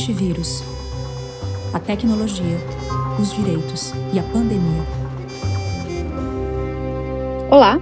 Antivírus. A tecnologia, os direitos e a pandemia. Olá,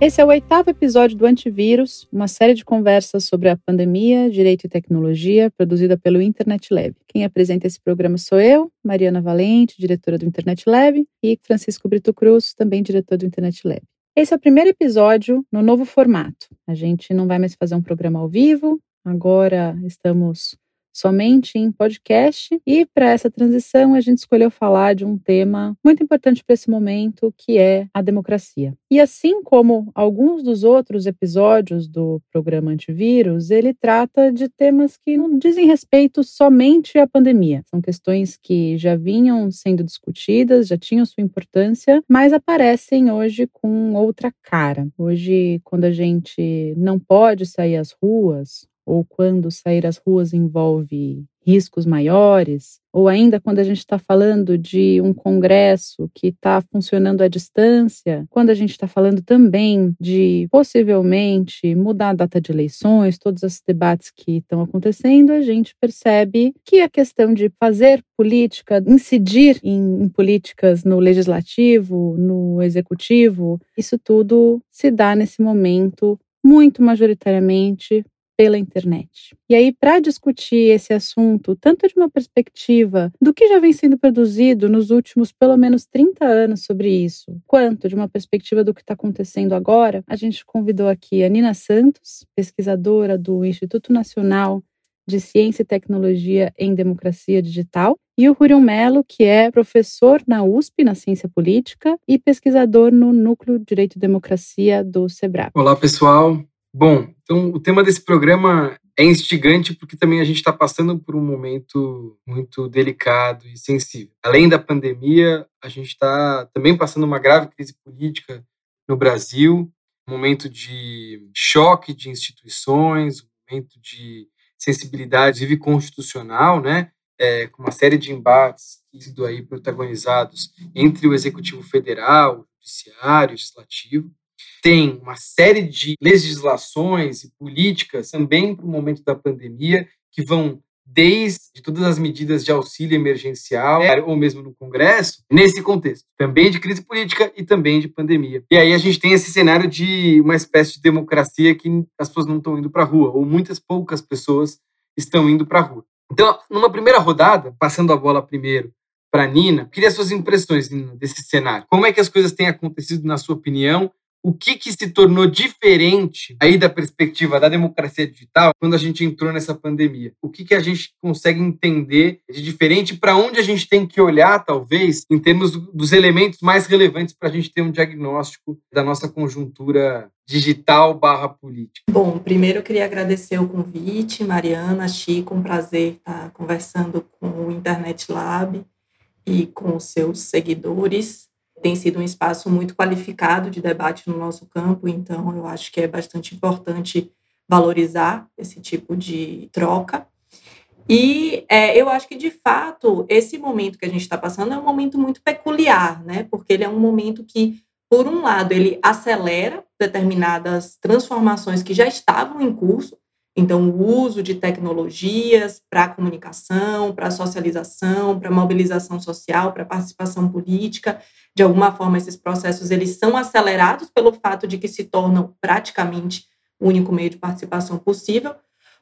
esse é o oitavo episódio do Antivírus, uma série de conversas sobre a pandemia, direito e tecnologia, produzida pelo Internet Lab. Quem apresenta esse programa sou eu, Mariana Valente, diretora do Internet Lab, e Francisco Brito Cruz, também diretor do Internet Lab. Esse é o primeiro episódio no novo formato. A gente não vai mais fazer um programa ao vivo, agora estamos somente em podcast. E para essa transição, a gente escolheu falar de um tema muito importante para esse momento, que é a democracia. E assim como alguns dos outros episódios do programa Antivírus, ele trata de temas que não dizem respeito somente à pandemia. São questões que já vinham sendo discutidas, já tinham sua importância, mas aparecem hoje com outra cara. Hoje, quando a gente não pode sair às ruas, ou quando sair às ruas envolve riscos maiores, ou ainda quando a gente está falando de um congresso que está funcionando à distância, quando a gente está falando também de possivelmente mudar a data de eleições, todos esses debates que estão acontecendo, a gente percebe que a questão de fazer política, incidir em, em políticas no legislativo, no executivo, isso tudo se dá nesse momento muito majoritariamente pela internet. E aí, para discutir esse assunto, tanto de uma perspectiva do que já vem sendo produzido nos últimos pelo menos 30 anos sobre isso, quanto de uma perspectiva do que está acontecendo agora, a gente convidou aqui a Nina Santos, pesquisadora do Instituto Nacional de Ciência e Tecnologia em Democracia Digital, e o Rurion Melo, que é professor na USP, na Ciência Política, e pesquisador no Núcleo Direito e Democracia do SEBRAE. Olá, pessoal. Bom, então o tema desse programa é instigante porque também a gente está passando por um momento muito delicado e sensível. Além da pandemia, a gente está também passando uma grave crise política no Brasil, um momento de choque de instituições, um momento de sensibilidade vive constitucional, né? É, com uma série de embates sido aí protagonizados entre o executivo federal, o judiciário, o legislativo tem uma série de legislações e políticas também para o momento da pandemia que vão desde todas as medidas de auxílio emergencial, ou mesmo no Congresso, nesse contexto, também de crise política e também de pandemia. E aí a gente tem esse cenário de uma espécie de democracia que as pessoas não estão indo para a rua, ou muitas poucas pessoas estão indo para a rua. Então, numa primeira rodada, passando a bola primeiro para Nina, queria suas impressões Nina, desse cenário. Como é que as coisas têm acontecido na sua opinião o que, que se tornou diferente aí da perspectiva da democracia digital quando a gente entrou nessa pandemia? O que, que a gente consegue entender de diferente para onde a gente tem que olhar, talvez, em termos dos elementos mais relevantes para a gente ter um diagnóstico da nossa conjuntura digital barra política? Bom, primeiro eu queria agradecer o convite, Mariana, Chico, um prazer estar conversando com o Internet Lab e com os seus seguidores tem sido um espaço muito qualificado de debate no nosso campo, então eu acho que é bastante importante valorizar esse tipo de troca. E é, eu acho que, de fato, esse momento que a gente está passando é um momento muito peculiar, né? Porque ele é um momento que, por um lado, ele acelera determinadas transformações que já estavam em curso, então, o uso de tecnologias para comunicação, para socialização, para mobilização social, para participação política, de alguma forma esses processos eles são acelerados pelo fato de que se tornam praticamente o único meio de participação possível.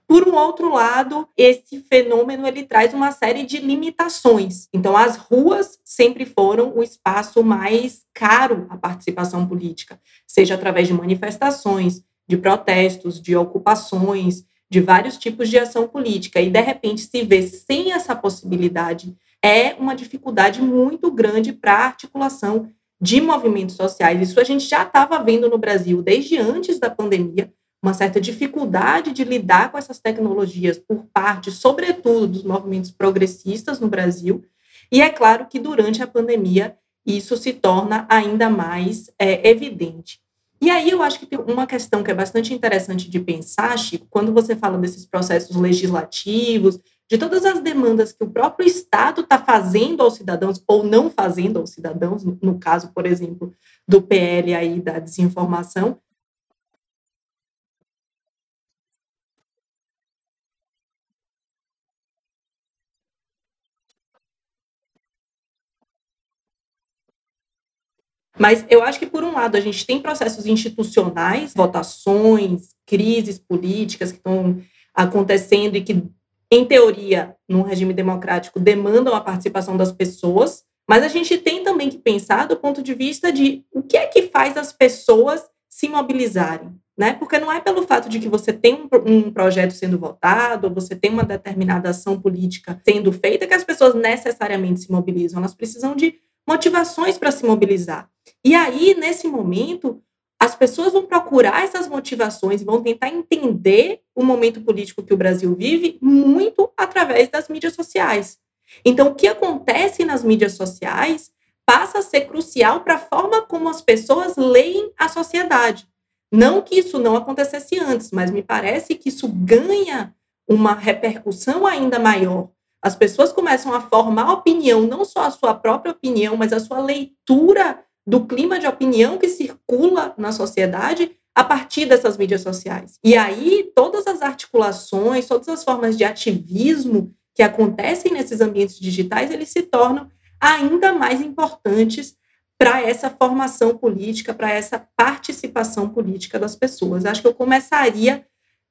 Por um outro lado, esse fenômeno ele traz uma série de limitações. Então, as ruas sempre foram o espaço mais caro à participação política, seja através de manifestações, de protestos, de ocupações, de vários tipos de ação política. E, de repente, se vê sem essa possibilidade é uma dificuldade muito grande para a articulação de movimentos sociais. Isso a gente já estava vendo no Brasil desde antes da pandemia, uma certa dificuldade de lidar com essas tecnologias por parte, sobretudo, dos movimentos progressistas no Brasil. E é claro que durante a pandemia isso se torna ainda mais é, evidente. E aí eu acho que tem uma questão que é bastante interessante de pensar, Chico, quando você fala desses processos legislativos, de todas as demandas que o próprio Estado está fazendo aos cidadãos ou não fazendo aos cidadãos, no caso, por exemplo, do PL aí da desinformação, Mas eu acho que, por um lado, a gente tem processos institucionais, votações, crises políticas que estão acontecendo e que, em teoria, num regime democrático, demandam a participação das pessoas. Mas a gente tem também que pensar do ponto de vista de o que é que faz as pessoas se mobilizarem. Né? Porque não é pelo fato de que você tem um, um projeto sendo votado, ou você tem uma determinada ação política sendo feita, que as pessoas necessariamente se mobilizam. Elas precisam de motivações para se mobilizar. E aí, nesse momento, as pessoas vão procurar essas motivações, vão tentar entender o momento político que o Brasil vive muito através das mídias sociais. Então, o que acontece nas mídias sociais passa a ser crucial para a forma como as pessoas leem a sociedade. Não que isso não acontecesse antes, mas me parece que isso ganha uma repercussão ainda maior. As pessoas começam a formar opinião, não só a sua própria opinião, mas a sua leitura do clima de opinião que circula na sociedade a partir dessas mídias sociais. E aí, todas as articulações, todas as formas de ativismo que acontecem nesses ambientes digitais, eles se tornam ainda mais importantes para essa formação política, para essa participação política das pessoas. Acho que eu começaria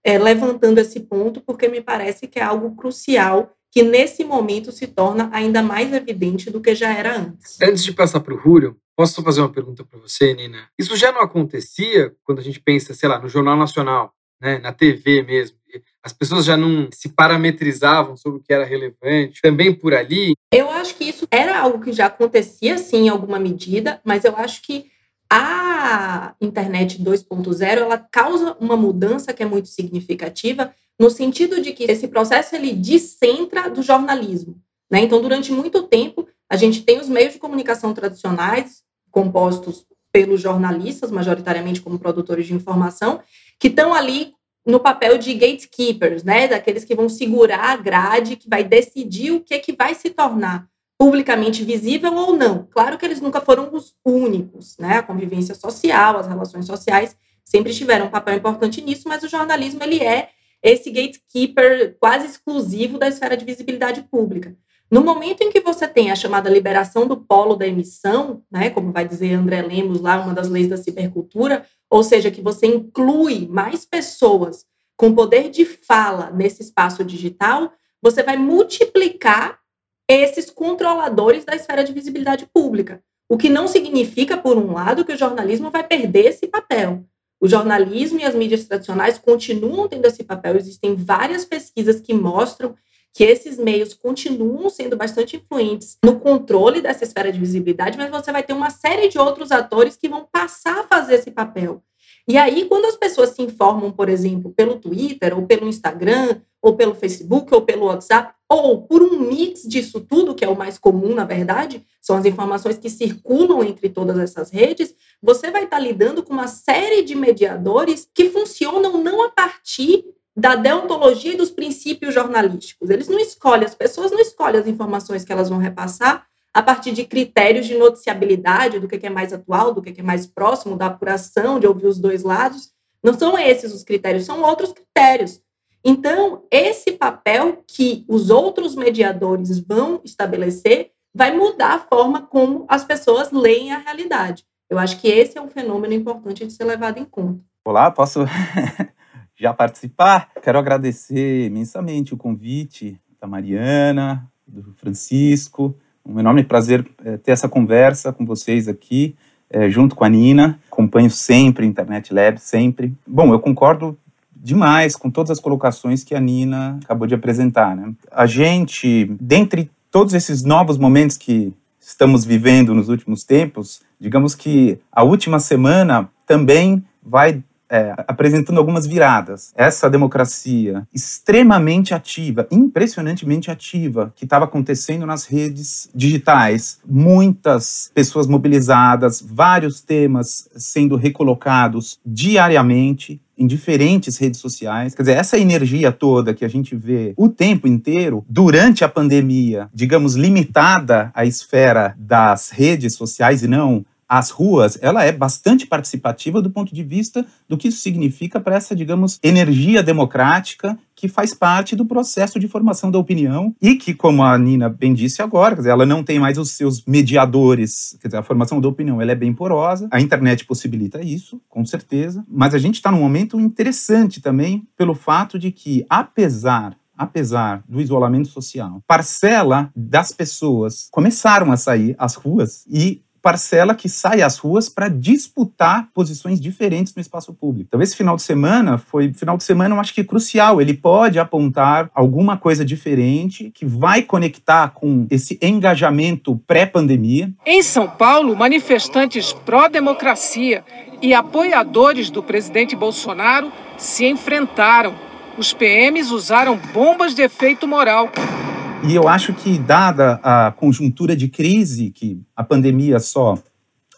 é, levantando esse ponto, porque me parece que é algo crucial que nesse momento se torna ainda mais evidente do que já era antes. Antes de passar para o Rúrio, posso fazer uma pergunta para você, Nina? Isso já não acontecia quando a gente pensa, sei lá, no Jornal Nacional, né, na TV mesmo? As pessoas já não se parametrizavam sobre o que era relevante, também por ali? Eu acho que isso era algo que já acontecia, sim, em alguma medida, mas eu acho que a internet 2.0 ela causa uma mudança que é muito significativa no sentido de que esse processo ele descentra do jornalismo. Né? Então, durante muito tempo, a gente tem os meios de comunicação tradicionais, compostos pelos jornalistas, majoritariamente como produtores de informação, que estão ali no papel de gatekeepers, né? daqueles que vão segurar a grade, que vai decidir o que, é que vai se tornar publicamente visível ou não. Claro que eles nunca foram os únicos, né? A convivência social, as relações sociais sempre tiveram um papel importante nisso, mas o jornalismo ele é esse gatekeeper quase exclusivo da esfera de visibilidade pública. No momento em que você tem a chamada liberação do polo da emissão, né, como vai dizer André Lemos lá, uma das leis da cibercultura, ou seja, que você inclui mais pessoas com poder de fala nesse espaço digital, você vai multiplicar esses controladores da esfera de visibilidade pública. O que não significa, por um lado, que o jornalismo vai perder esse papel. O jornalismo e as mídias tradicionais continuam tendo esse papel. Existem várias pesquisas que mostram que esses meios continuam sendo bastante influentes no controle dessa esfera de visibilidade, mas você vai ter uma série de outros atores que vão passar a fazer esse papel. E aí, quando as pessoas se informam, por exemplo, pelo Twitter, ou pelo Instagram, ou pelo Facebook, ou pelo WhatsApp, ou por um mix disso tudo, que é o mais comum, na verdade, são as informações que circulam entre todas essas redes, você vai estar lidando com uma série de mediadores que funcionam não a partir da deontologia e dos princípios jornalísticos. Eles não escolhem, as pessoas não escolhem as informações que elas vão repassar a partir de critérios de noticiabilidade, do que é mais atual, do que é mais próximo, da apuração, de ouvir os dois lados. Não são esses os critérios, são outros critérios. Então, esse papel que os outros mediadores vão estabelecer vai mudar a forma como as pessoas leem a realidade. Eu acho que esse é um fenômeno importante de ser levado em conta. Olá, posso já participar? Quero agradecer imensamente o convite da Mariana, do Francisco, um enorme prazer é, ter essa conversa com vocês aqui, é, junto com a Nina. Acompanho sempre Internet Lab, sempre. Bom, eu concordo demais com todas as colocações que a Nina acabou de apresentar. Né? A gente, dentre todos esses novos momentos que estamos vivendo nos últimos tempos, digamos que a última semana também vai é, apresentando algumas viradas. Essa democracia extremamente ativa, impressionantemente ativa, que estava acontecendo nas redes digitais. Muitas pessoas mobilizadas, vários temas sendo recolocados diariamente em diferentes redes sociais. Quer dizer, essa energia toda que a gente vê o tempo inteiro, durante a pandemia, digamos, limitada à esfera das redes sociais e não às ruas, ela é bastante participativa do ponto de vista do que isso significa para essa, digamos, energia democrática que faz parte do processo de formação da opinião e que, como a Nina bem disse agora, ela não tem mais os seus mediadores, quer dizer, a formação da opinião ela é bem porosa, a internet possibilita isso, com certeza, mas a gente está num momento interessante também pelo fato de que, apesar apesar do isolamento social, parcela das pessoas começaram a sair às ruas e parcela que sai às ruas para disputar posições diferentes no espaço público. Então, esse final de semana foi final de semana, eu acho que crucial. Ele pode apontar alguma coisa diferente que vai conectar com esse engajamento pré-pandemia. Em São Paulo, manifestantes pró-democracia e apoiadores do presidente Bolsonaro se enfrentaram. Os PMs usaram bombas de efeito moral e eu acho que, dada a conjuntura de crise que a pandemia só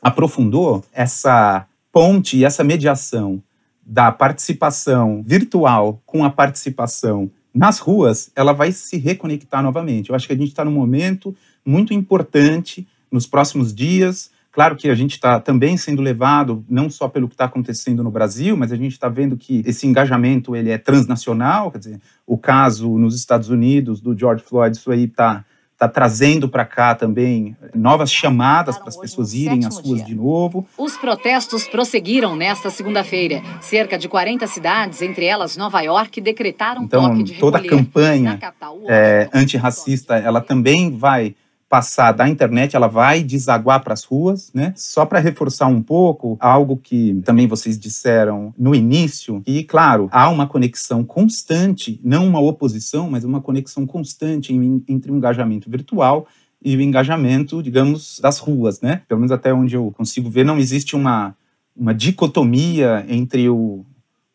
aprofundou, essa ponte e essa mediação da participação virtual com a participação nas ruas, ela vai se reconectar novamente. Eu acho que a gente está num momento muito importante nos próximos dias Claro que a gente está também sendo levado não só pelo que está acontecendo no Brasil, mas a gente está vendo que esse engajamento ele é transnacional. Quer dizer, o caso nos Estados Unidos do George Floyd, isso aí está está trazendo para cá também novas chamadas para as pessoas irem às ruas de novo. Os protestos prosseguiram nesta segunda-feira. Cerca de 40 cidades, entre elas Nova York, decretaram então, toque de toda a campanha é, antirracista, ela também vai passar da internet, ela vai desaguar para as ruas, né? Só para reforçar um pouco algo que também vocês disseram no início, e claro, há uma conexão constante, não uma oposição, mas uma conexão constante entre o engajamento virtual e o engajamento, digamos, das ruas, né? Pelo menos até onde eu consigo ver, não existe uma, uma dicotomia entre o,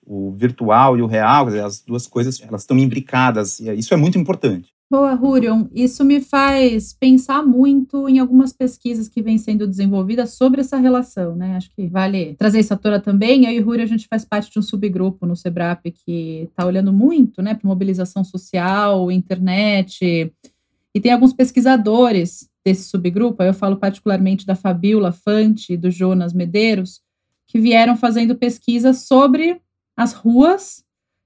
o virtual e o real, as duas coisas elas estão imbricadas, e isso é muito importante. Boa, Hurion. Isso me faz pensar muito em algumas pesquisas que vêm sendo desenvolvidas sobre essa relação, né? Acho que vale trazer isso à tona também. Eu e Hurion, a gente faz parte de um subgrupo no SEBRAP que está olhando muito né, para mobilização social, internet, e tem alguns pesquisadores desse subgrupo, eu falo particularmente da Fabiola Fante e do Jonas Medeiros, que vieram fazendo pesquisas sobre as ruas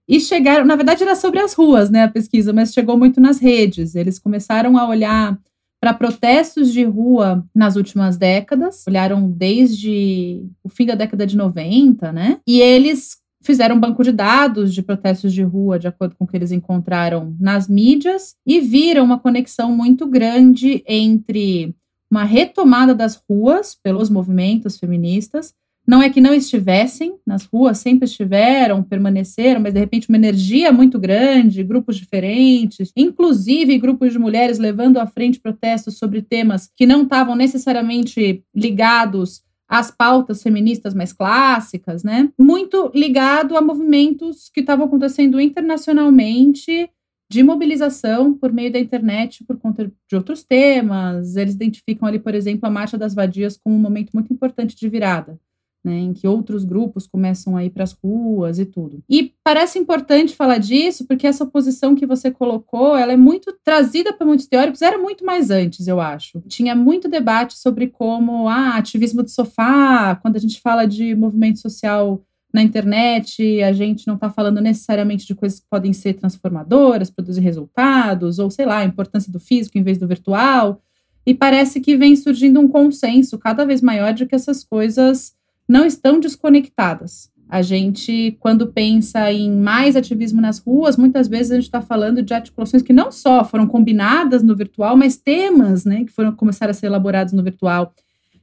e chegaram, na verdade era sobre as ruas, né, a pesquisa, mas chegou muito nas redes. Eles começaram a olhar para protestos de rua nas últimas décadas, olharam desde o fim da década de 90, né? E eles fizeram um banco de dados de protestos de rua, de acordo com o que eles encontraram nas mídias, e viram uma conexão muito grande entre uma retomada das ruas pelos movimentos feministas não é que não estivessem nas ruas, sempre estiveram, permaneceram, mas de repente uma energia muito grande, grupos diferentes, inclusive grupos de mulheres levando à frente protestos sobre temas que não estavam necessariamente ligados às pautas feministas mais clássicas, né? Muito ligado a movimentos que estavam acontecendo internacionalmente de mobilização por meio da internet por conta de outros temas. Eles identificam ali, por exemplo, a Marcha das Vadias como um momento muito importante de virada né, em que outros grupos começam a ir para as ruas e tudo. E parece importante falar disso, porque essa posição que você colocou, ela é muito trazida para muitos teóricos, era muito mais antes, eu acho. Tinha muito debate sobre como, ah, ativismo de sofá, quando a gente fala de movimento social na internet, a gente não está falando necessariamente de coisas que podem ser transformadoras, produzir resultados, ou sei lá, a importância do físico em vez do virtual. E parece que vem surgindo um consenso cada vez maior de que essas coisas não estão desconectadas. A gente, quando pensa em mais ativismo nas ruas, muitas vezes a gente está falando de articulações que não só foram combinadas no virtual, mas temas né, que foram começar a ser elaborados no virtual.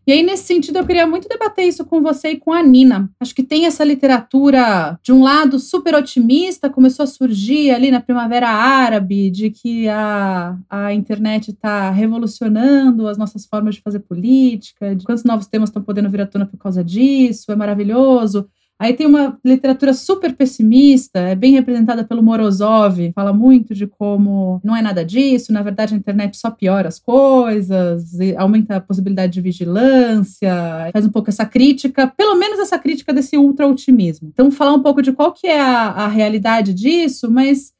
E aí, nesse sentido, eu queria muito debater isso com você e com a Nina. Acho que tem essa literatura, de um lado, super otimista, começou a surgir ali na Primavera Árabe, de que a, a internet está revolucionando as nossas formas de fazer política, de quantos novos temas estão podendo vir à tona por causa disso, é maravilhoso. Aí tem uma literatura super pessimista, é bem representada pelo Morozov, fala muito de como não é nada disso, na verdade a internet só piora as coisas, aumenta a possibilidade de vigilância, faz um pouco essa crítica, pelo menos essa crítica desse ultra-otimismo. Então, falar um pouco de qual que é a, a realidade disso, mas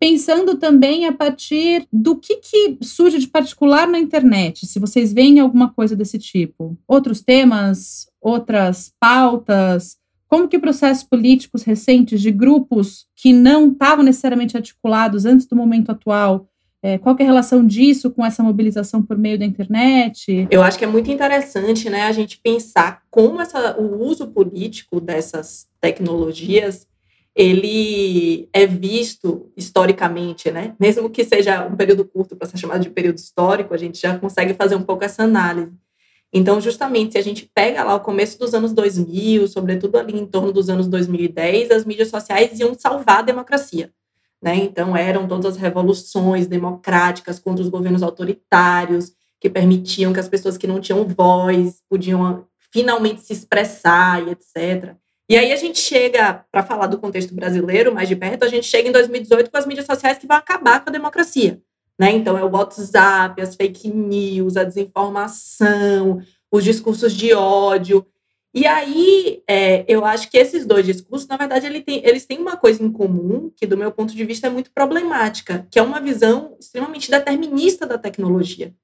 pensando também a partir do que, que surge de particular na internet, se vocês veem alguma coisa desse tipo. Outros temas, outras pautas, como que processos políticos recentes de grupos que não estavam necessariamente articulados antes do momento atual é, qual é a relação disso com essa mobilização por meio da internet? Eu acho que é muito interessante né, a gente pensar como essa, o uso político dessas tecnologias ele é visto historicamente, né? Mesmo que seja um período curto para ser chamado de período histórico, a gente já consegue fazer um pouco essa análise. Então, justamente, se a gente pega lá o começo dos anos 2000, sobretudo ali em torno dos anos 2010, as mídias sociais iam salvar a democracia. Né? Então, eram todas as revoluções democráticas contra os governos autoritários, que permitiam que as pessoas que não tinham voz podiam finalmente se expressar e etc. E aí a gente chega, para falar do contexto brasileiro mais de perto, a gente chega em 2018 com as mídias sociais que vão acabar com a democracia. Né? Então, é o WhatsApp, as fake news, a desinformação, os discursos de ódio. E aí, é, eu acho que esses dois discursos, na verdade, ele tem, eles têm uma coisa em comum, que, do meu ponto de vista, é muito problemática, que é uma visão extremamente determinista da tecnologia.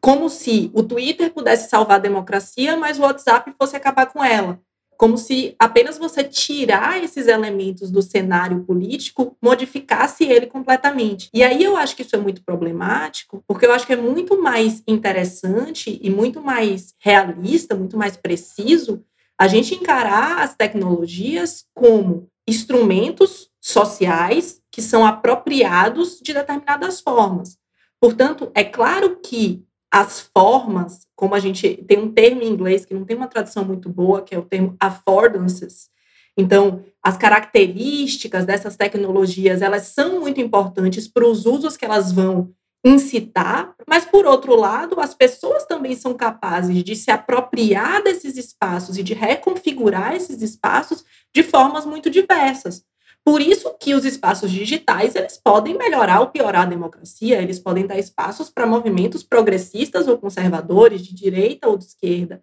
Como se o Twitter pudesse salvar a democracia, mas o WhatsApp fosse acabar com ela. Como se apenas você tirar esses elementos do cenário político modificasse ele completamente. E aí eu acho que isso é muito problemático, porque eu acho que é muito mais interessante e muito mais realista, muito mais preciso a gente encarar as tecnologias como instrumentos sociais que são apropriados de determinadas formas. Portanto, é claro que as formas, como a gente tem um termo em inglês que não tem uma tradução muito boa, que é o termo affordances. Então, as características dessas tecnologias, elas são muito importantes para os usos que elas vão incitar, mas por outro lado, as pessoas também são capazes de se apropriar desses espaços e de reconfigurar esses espaços de formas muito diversas. Por isso que os espaços digitais eles podem melhorar ou piorar a democracia, eles podem dar espaços para movimentos progressistas ou conservadores, de direita ou de esquerda.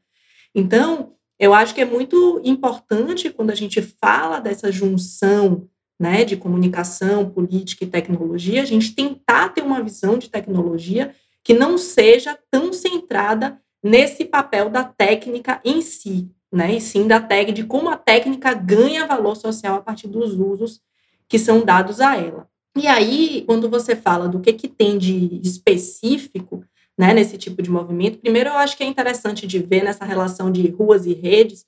Então, eu acho que é muito importante quando a gente fala dessa junção né, de comunicação, política e tecnologia, a gente tentar ter uma visão de tecnologia que não seja tão centrada nesse papel da técnica em si, né, e sim da tag de como a técnica ganha valor social a partir dos usos que são dados a ela. E aí, quando você fala do que, que tem de específico né, nesse tipo de movimento, primeiro eu acho que é interessante de ver nessa relação de ruas e redes,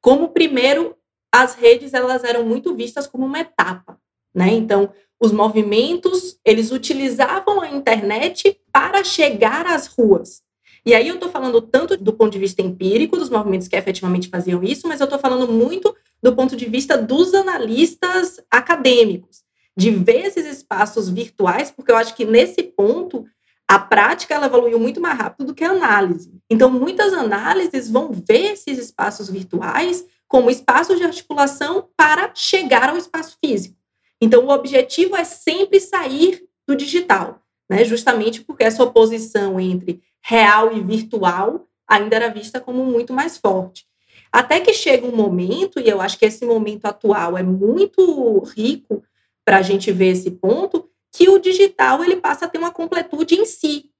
como primeiro as redes elas eram muito vistas como uma etapa, né? Então, os movimentos, eles utilizavam a internet para chegar às ruas. E aí eu estou falando tanto do ponto de vista empírico, dos movimentos que efetivamente faziam isso, mas eu estou falando muito do ponto de vista dos analistas acadêmicos, de ver esses espaços virtuais, porque eu acho que nesse ponto a prática ela evoluiu muito mais rápido do que a análise. Então, muitas análises vão ver esses espaços virtuais como espaços de articulação para chegar ao espaço físico. Então, o objetivo é sempre sair do digital, né? justamente porque essa oposição entre real e virtual ainda era vista como muito mais forte. Até que chega um momento, e eu acho que esse momento atual é muito rico para a gente ver esse ponto, que o digital ele passa a ter uma completude em si.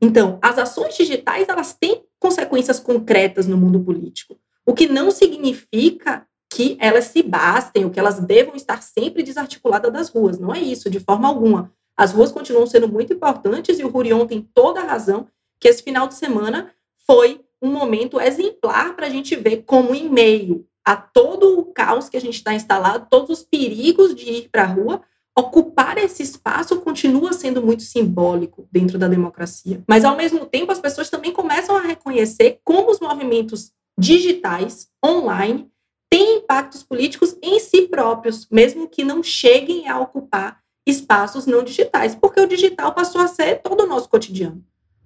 Então, as ações digitais elas têm consequências concretas no mundo político. O que não significa que elas se bastem, ou que elas devam estar sempre desarticuladas das ruas. Não é isso, de forma alguma. As ruas continuam sendo muito importantes e o Rurion tem toda a razão que esse final de semana foi um momento exemplar para a gente ver como, em meio a todo o caos que a gente está instalado, todos os perigos de ir para a rua, ocupar esse espaço continua sendo muito simbólico dentro da democracia. Mas, ao mesmo tempo, as pessoas também começam a reconhecer como os movimentos digitais, online, têm impactos políticos em si próprios, mesmo que não cheguem a ocupar espaços não digitais, porque o digital passou a ser todo o nosso cotidiano.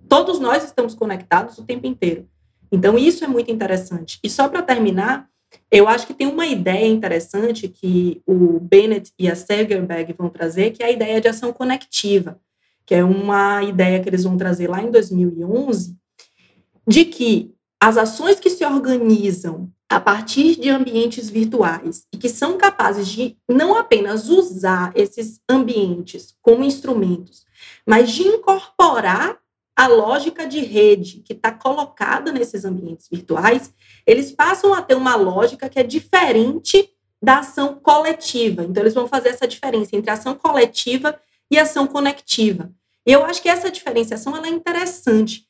Todos nós estamos conectados o tempo inteiro. Então, isso é muito interessante. E só para terminar, eu acho que tem uma ideia interessante que o Bennett e a Segerberg vão trazer, que é a ideia de ação conectiva, que é uma ideia que eles vão trazer lá em 2011, de que as ações que se organizam a partir de ambientes virtuais e que são capazes de não apenas usar esses ambientes como instrumentos, mas de incorporar a lógica de rede que está colocada nesses ambientes virtuais, eles passam a ter uma lógica que é diferente da ação coletiva. Então, eles vão fazer essa diferença entre ação coletiva e ação conectiva. E eu acho que essa diferenciação ela é interessante.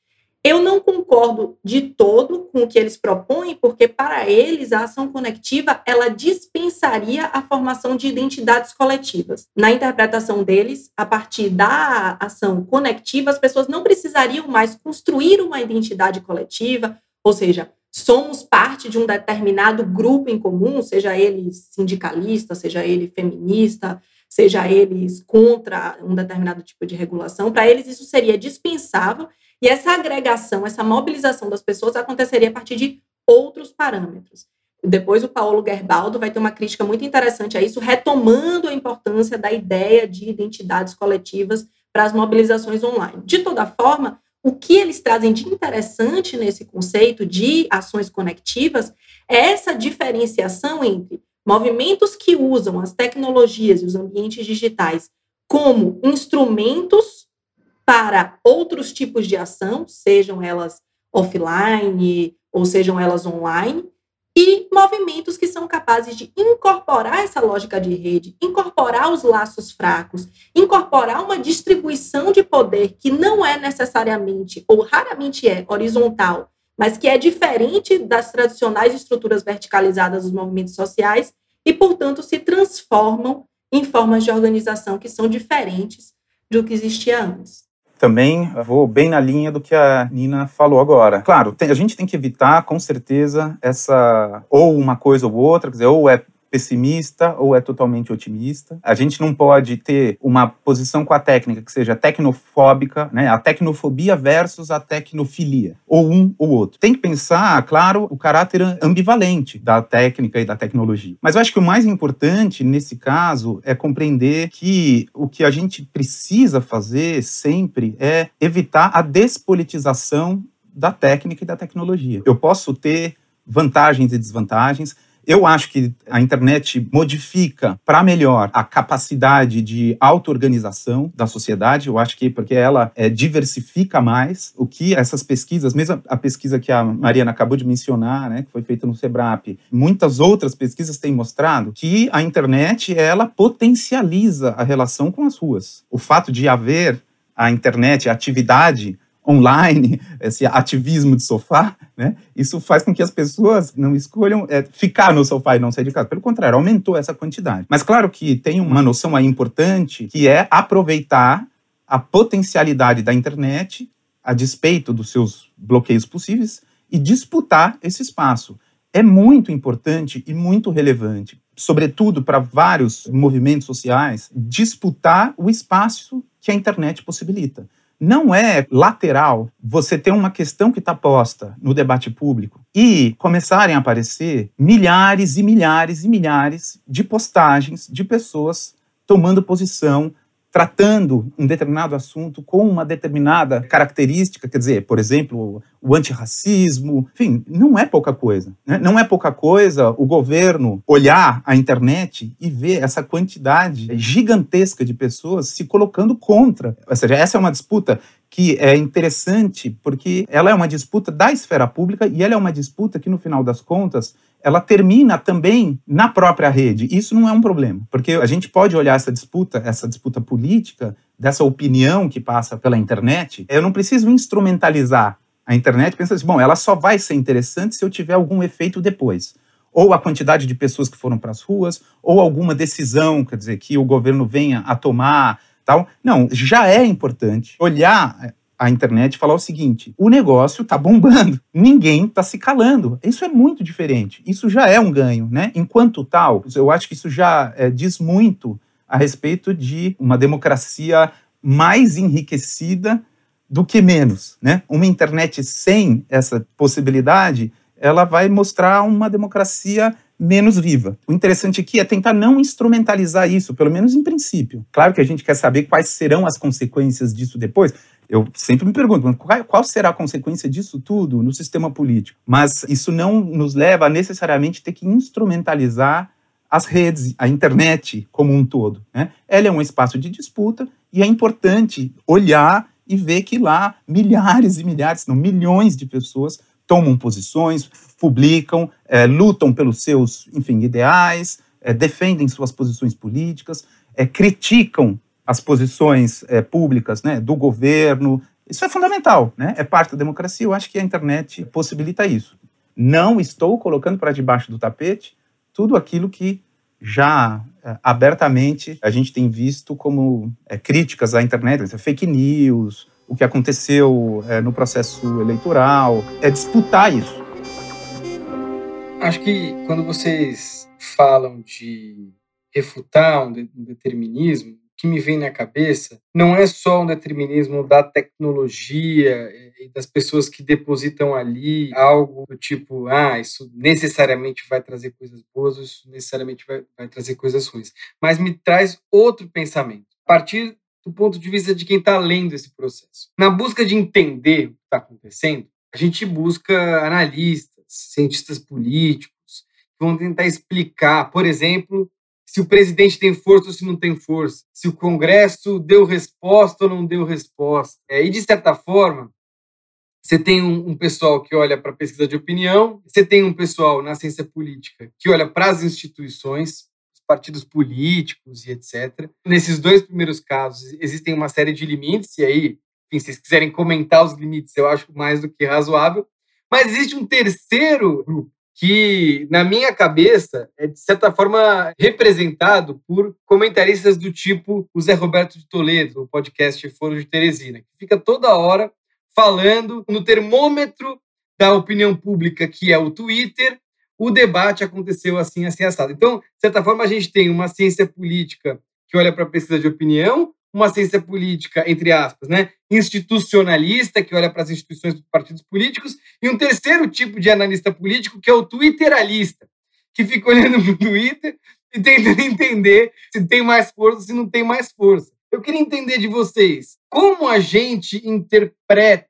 Eu não concordo de todo com o que eles propõem, porque para eles a ação conectiva ela dispensaria a formação de identidades coletivas. Na interpretação deles, a partir da ação conectiva, as pessoas não precisariam mais construir uma identidade coletiva, ou seja, somos parte de um determinado grupo em comum, seja ele sindicalista, seja ele feminista, seja eles contra um determinado tipo de regulação, para eles isso seria dispensável e essa agregação, essa mobilização das pessoas aconteceria a partir de outros parâmetros. Depois o Paulo Gerbaldo vai ter uma crítica muito interessante a isso, retomando a importância da ideia de identidades coletivas para as mobilizações online. De toda forma, o que eles trazem de interessante nesse conceito de ações conectivas é essa diferenciação entre movimentos que usam as tecnologias e os ambientes digitais como instrumentos para outros tipos de ação, sejam elas offline ou sejam elas online, e movimentos que são capazes de incorporar essa lógica de rede, incorporar os laços fracos, incorporar uma distribuição de poder que não é necessariamente ou raramente é horizontal, mas que é diferente das tradicionais estruturas verticalizadas dos movimentos sociais e, portanto, se transformam em formas de organização que são diferentes do que existia antes também vou bem na linha do que a Nina falou agora. Claro, tem, a gente tem que evitar, com certeza, essa ou uma coisa ou outra, quer dizer, ou é pessimista ou é totalmente otimista. A gente não pode ter uma posição com a técnica que seja tecnofóbica, né? A tecnofobia versus a tecnofilia, ou um ou outro. Tem que pensar, claro, o caráter ambivalente da técnica e da tecnologia. Mas eu acho que o mais importante nesse caso é compreender que o que a gente precisa fazer sempre é evitar a despolitização da técnica e da tecnologia. Eu posso ter vantagens e desvantagens, eu acho que a internet modifica para melhor a capacidade de auto-organização da sociedade. Eu acho que porque ela é, diversifica mais o que essas pesquisas, mesmo a pesquisa que a Mariana acabou de mencionar, né, que foi feita no Sebrap, muitas outras pesquisas têm mostrado que a internet ela potencializa a relação com as ruas. O fato de haver a internet, a atividade online, esse ativismo de sofá, né? Isso faz com que as pessoas não escolham é, ficar no sofá e não sair de casa. Pelo contrário, aumentou essa quantidade. Mas claro que tem uma noção aí importante que é aproveitar a potencialidade da internet a despeito dos seus bloqueios possíveis e disputar esse espaço. É muito importante e muito relevante, sobretudo para vários movimentos sociais, disputar o espaço que a internet possibilita não é lateral você ter uma questão que está posta no debate público e começarem a aparecer milhares e milhares e milhares de postagens de pessoas tomando posição tratando um determinado assunto com uma determinada característica, quer dizer, por exemplo, o antirracismo, enfim, não é pouca coisa. Né? Não é pouca coisa o governo olhar a internet e ver essa quantidade gigantesca de pessoas se colocando contra. Ou seja, essa é uma disputa que é interessante porque ela é uma disputa da esfera pública e ela é uma disputa que, no final das contas, ela termina também na própria rede. Isso não é um problema, porque a gente pode olhar essa disputa, essa disputa política, dessa opinião que passa pela internet. Eu não preciso instrumentalizar a internet pensando assim, bom, ela só vai ser interessante se eu tiver algum efeito depois. Ou a quantidade de pessoas que foram para as ruas, ou alguma decisão, quer dizer, que o governo venha a tomar, tal. Não, já é importante olhar a internet falar o seguinte: o negócio está bombando, ninguém está se calando. Isso é muito diferente. Isso já é um ganho, né? Enquanto tal, eu acho que isso já é, diz muito a respeito de uma democracia mais enriquecida do que menos, né? Uma internet sem essa possibilidade, ela vai mostrar uma democracia menos viva. O interessante aqui é tentar não instrumentalizar isso, pelo menos em princípio. Claro que a gente quer saber quais serão as consequências disso depois, Eu sempre me pergunto qual, será a consequência disso tudo no sistema político. Mas isso não nos leva a necessariamente ter que instrumentalizar as redes, a internet como um todo. Né? Ela é um espaço de disputa e é importante olhar e ver que lá milhares e milhares, não milhões de pessoas tomam posições, publicam, é, lutam pelos seus, enfim, ideais, é, defendem suas posições políticas, é, criticam as posições é, públicas né, do governo. Isso é fundamental, né? é parte da democracia. Eu acho que a internet possibilita isso. Não estou colocando para debaixo do tapete tudo aquilo que já é, abertamente a gente tem visto como é, críticas à internet, fake news, o que aconteceu é, no processo eleitoral, é disputar isso. Acho que quando vocês falam de refutar um, de, determinismo, que me vem na cabeça não é só um determinismo da tecnologia e das pessoas que depositam ali algo do tipo, ah, isso necessariamente vai trazer coisas boas, isso necessariamente vai, vai trazer coisas ruins. Mas me traz outro pensamento. A partir do ponto de vista de quem está lendo esse processo. Na busca de entender o que está acontecendo, a gente busca analistas, cientistas políticos, que vão tentar explicar, por exemplo, se o presidente tem força ou se não tem força, se o Congresso deu resposta ou não deu resposta. É, e, de certa forma, você tem um, um pessoal que olha para a pesquisa de opinião, você tem um pessoal na ciência política que olha para as instituições, os partidos políticos e etc. Nesses dois primeiros casos, existem uma série de limites, e aí, enfim, se vocês quiserem comentar os limites, eu acho mais do que razoável. Mas existe um terceiro grupo que, na minha cabeça, é de certa forma representado por comentaristas do tipo o Zé Roberto de Toledo, no podcast Foro de Teresina, que fica toda hora falando no termômetro da opinião pública, que é o Twitter, o debate aconteceu assim, assim, assado. Então, de certa forma, a gente tem uma ciência política que olha para a pesquisa de opinião, uma ciência política, entre aspas, né, institucionalista, que olha para as instituições dos partidos políticos, e um terceiro tipo de analista político, que é o twitteralista, que fica olhando para o Twitter e tentando entender se tem mais força, se não tem mais força. Eu queria entender de vocês como a gente interpreta,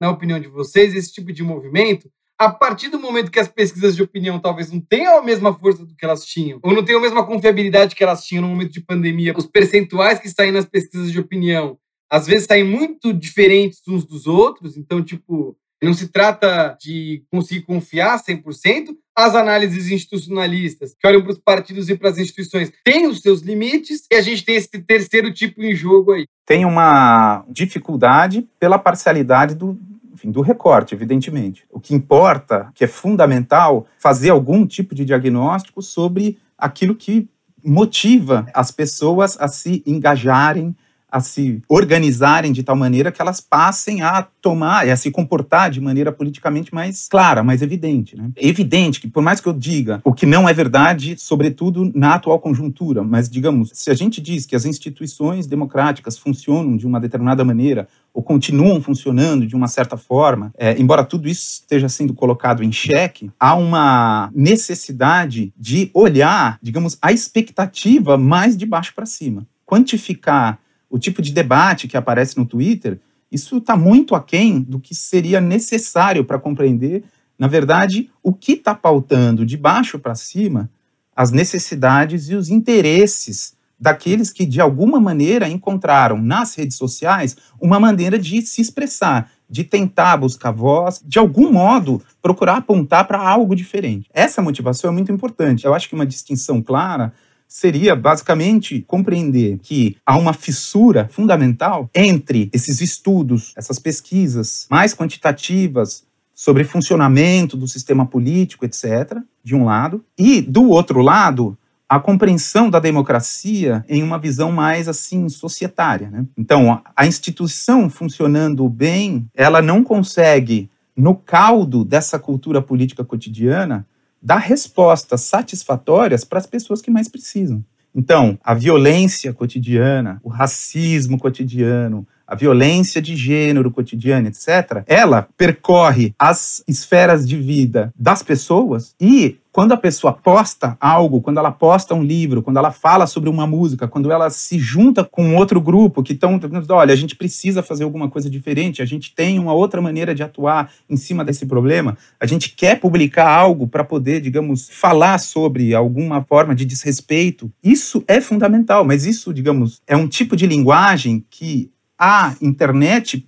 na opinião de vocês, esse tipo de movimento a partir do momento que as pesquisas de opinião talvez não tenham a mesma força do que elas tinham, ou não tenham a mesma confiabilidade que elas tinham no momento de pandemia, os percentuais que saem nas pesquisas de opinião, às vezes saem muito diferentes uns dos outros, então, tipo, não se trata de conseguir confiar 100%. As análises institucionalistas, que olham para os partidos e para as instituições, têm os seus limites, e a gente tem esse terceiro tipo em jogo aí. Tem uma dificuldade pela parcialidade do, enfim, do recorte, evidentemente. O que importa, que é fundamental, fazer algum tipo de diagnóstico sobre aquilo que motiva as pessoas a se engajarem a se organizarem de tal maneira que elas passem a tomar e a se comportar de maneira politicamente mais clara, mais evidente. Né? É evidente que, por mais que eu diga o que não é verdade, sobretudo na atual conjuntura, mas, digamos, se a gente diz que as instituições democráticas funcionam de uma determinada maneira ou continuam funcionando de uma certa forma, é, embora tudo isso esteja sendo colocado em xeque, há uma necessidade de olhar, digamos, a expectativa mais de baixo para cima. Quantificar o tipo de debate que aparece no Twitter, isso está muito aquém do que seria necessário para compreender, na verdade, o que está pautando de baixo para cima as necessidades e os interesses daqueles que, de alguma maneira, encontraram nas redes sociais uma maneira de se expressar, de tentar buscar voz, de algum modo procurar apontar para algo diferente. Essa motivação é muito importante. Eu acho que uma distinção clara seria basicamente compreender que há uma fissura fundamental entre esses estudos, essas pesquisas mais quantitativas sobre funcionamento do sistema político, etc., de um lado, e do outro lado, a compreensão da democracia em uma visão mais assim societária. Né? Então, a instituição funcionando bem, ela não consegue, no caldo dessa cultura política cotidiana, dar respostas satisfatórias para as pessoas que mais precisam. Então, a violência cotidiana, o racismo cotidiano, a violência de gênero cotidiana, etc., ela percorre as esferas de vida das pessoas e quando a pessoa posta algo, quando ela posta um livro, quando ela fala sobre uma música, quando ela se junta com outro grupo que estão olha, a gente precisa fazer alguma coisa diferente, a gente tem uma outra maneira de atuar em cima desse problema, a gente quer publicar algo para poder, digamos, falar sobre alguma forma de desrespeito. Isso é fundamental, mas isso, digamos, é um tipo de linguagem que a internet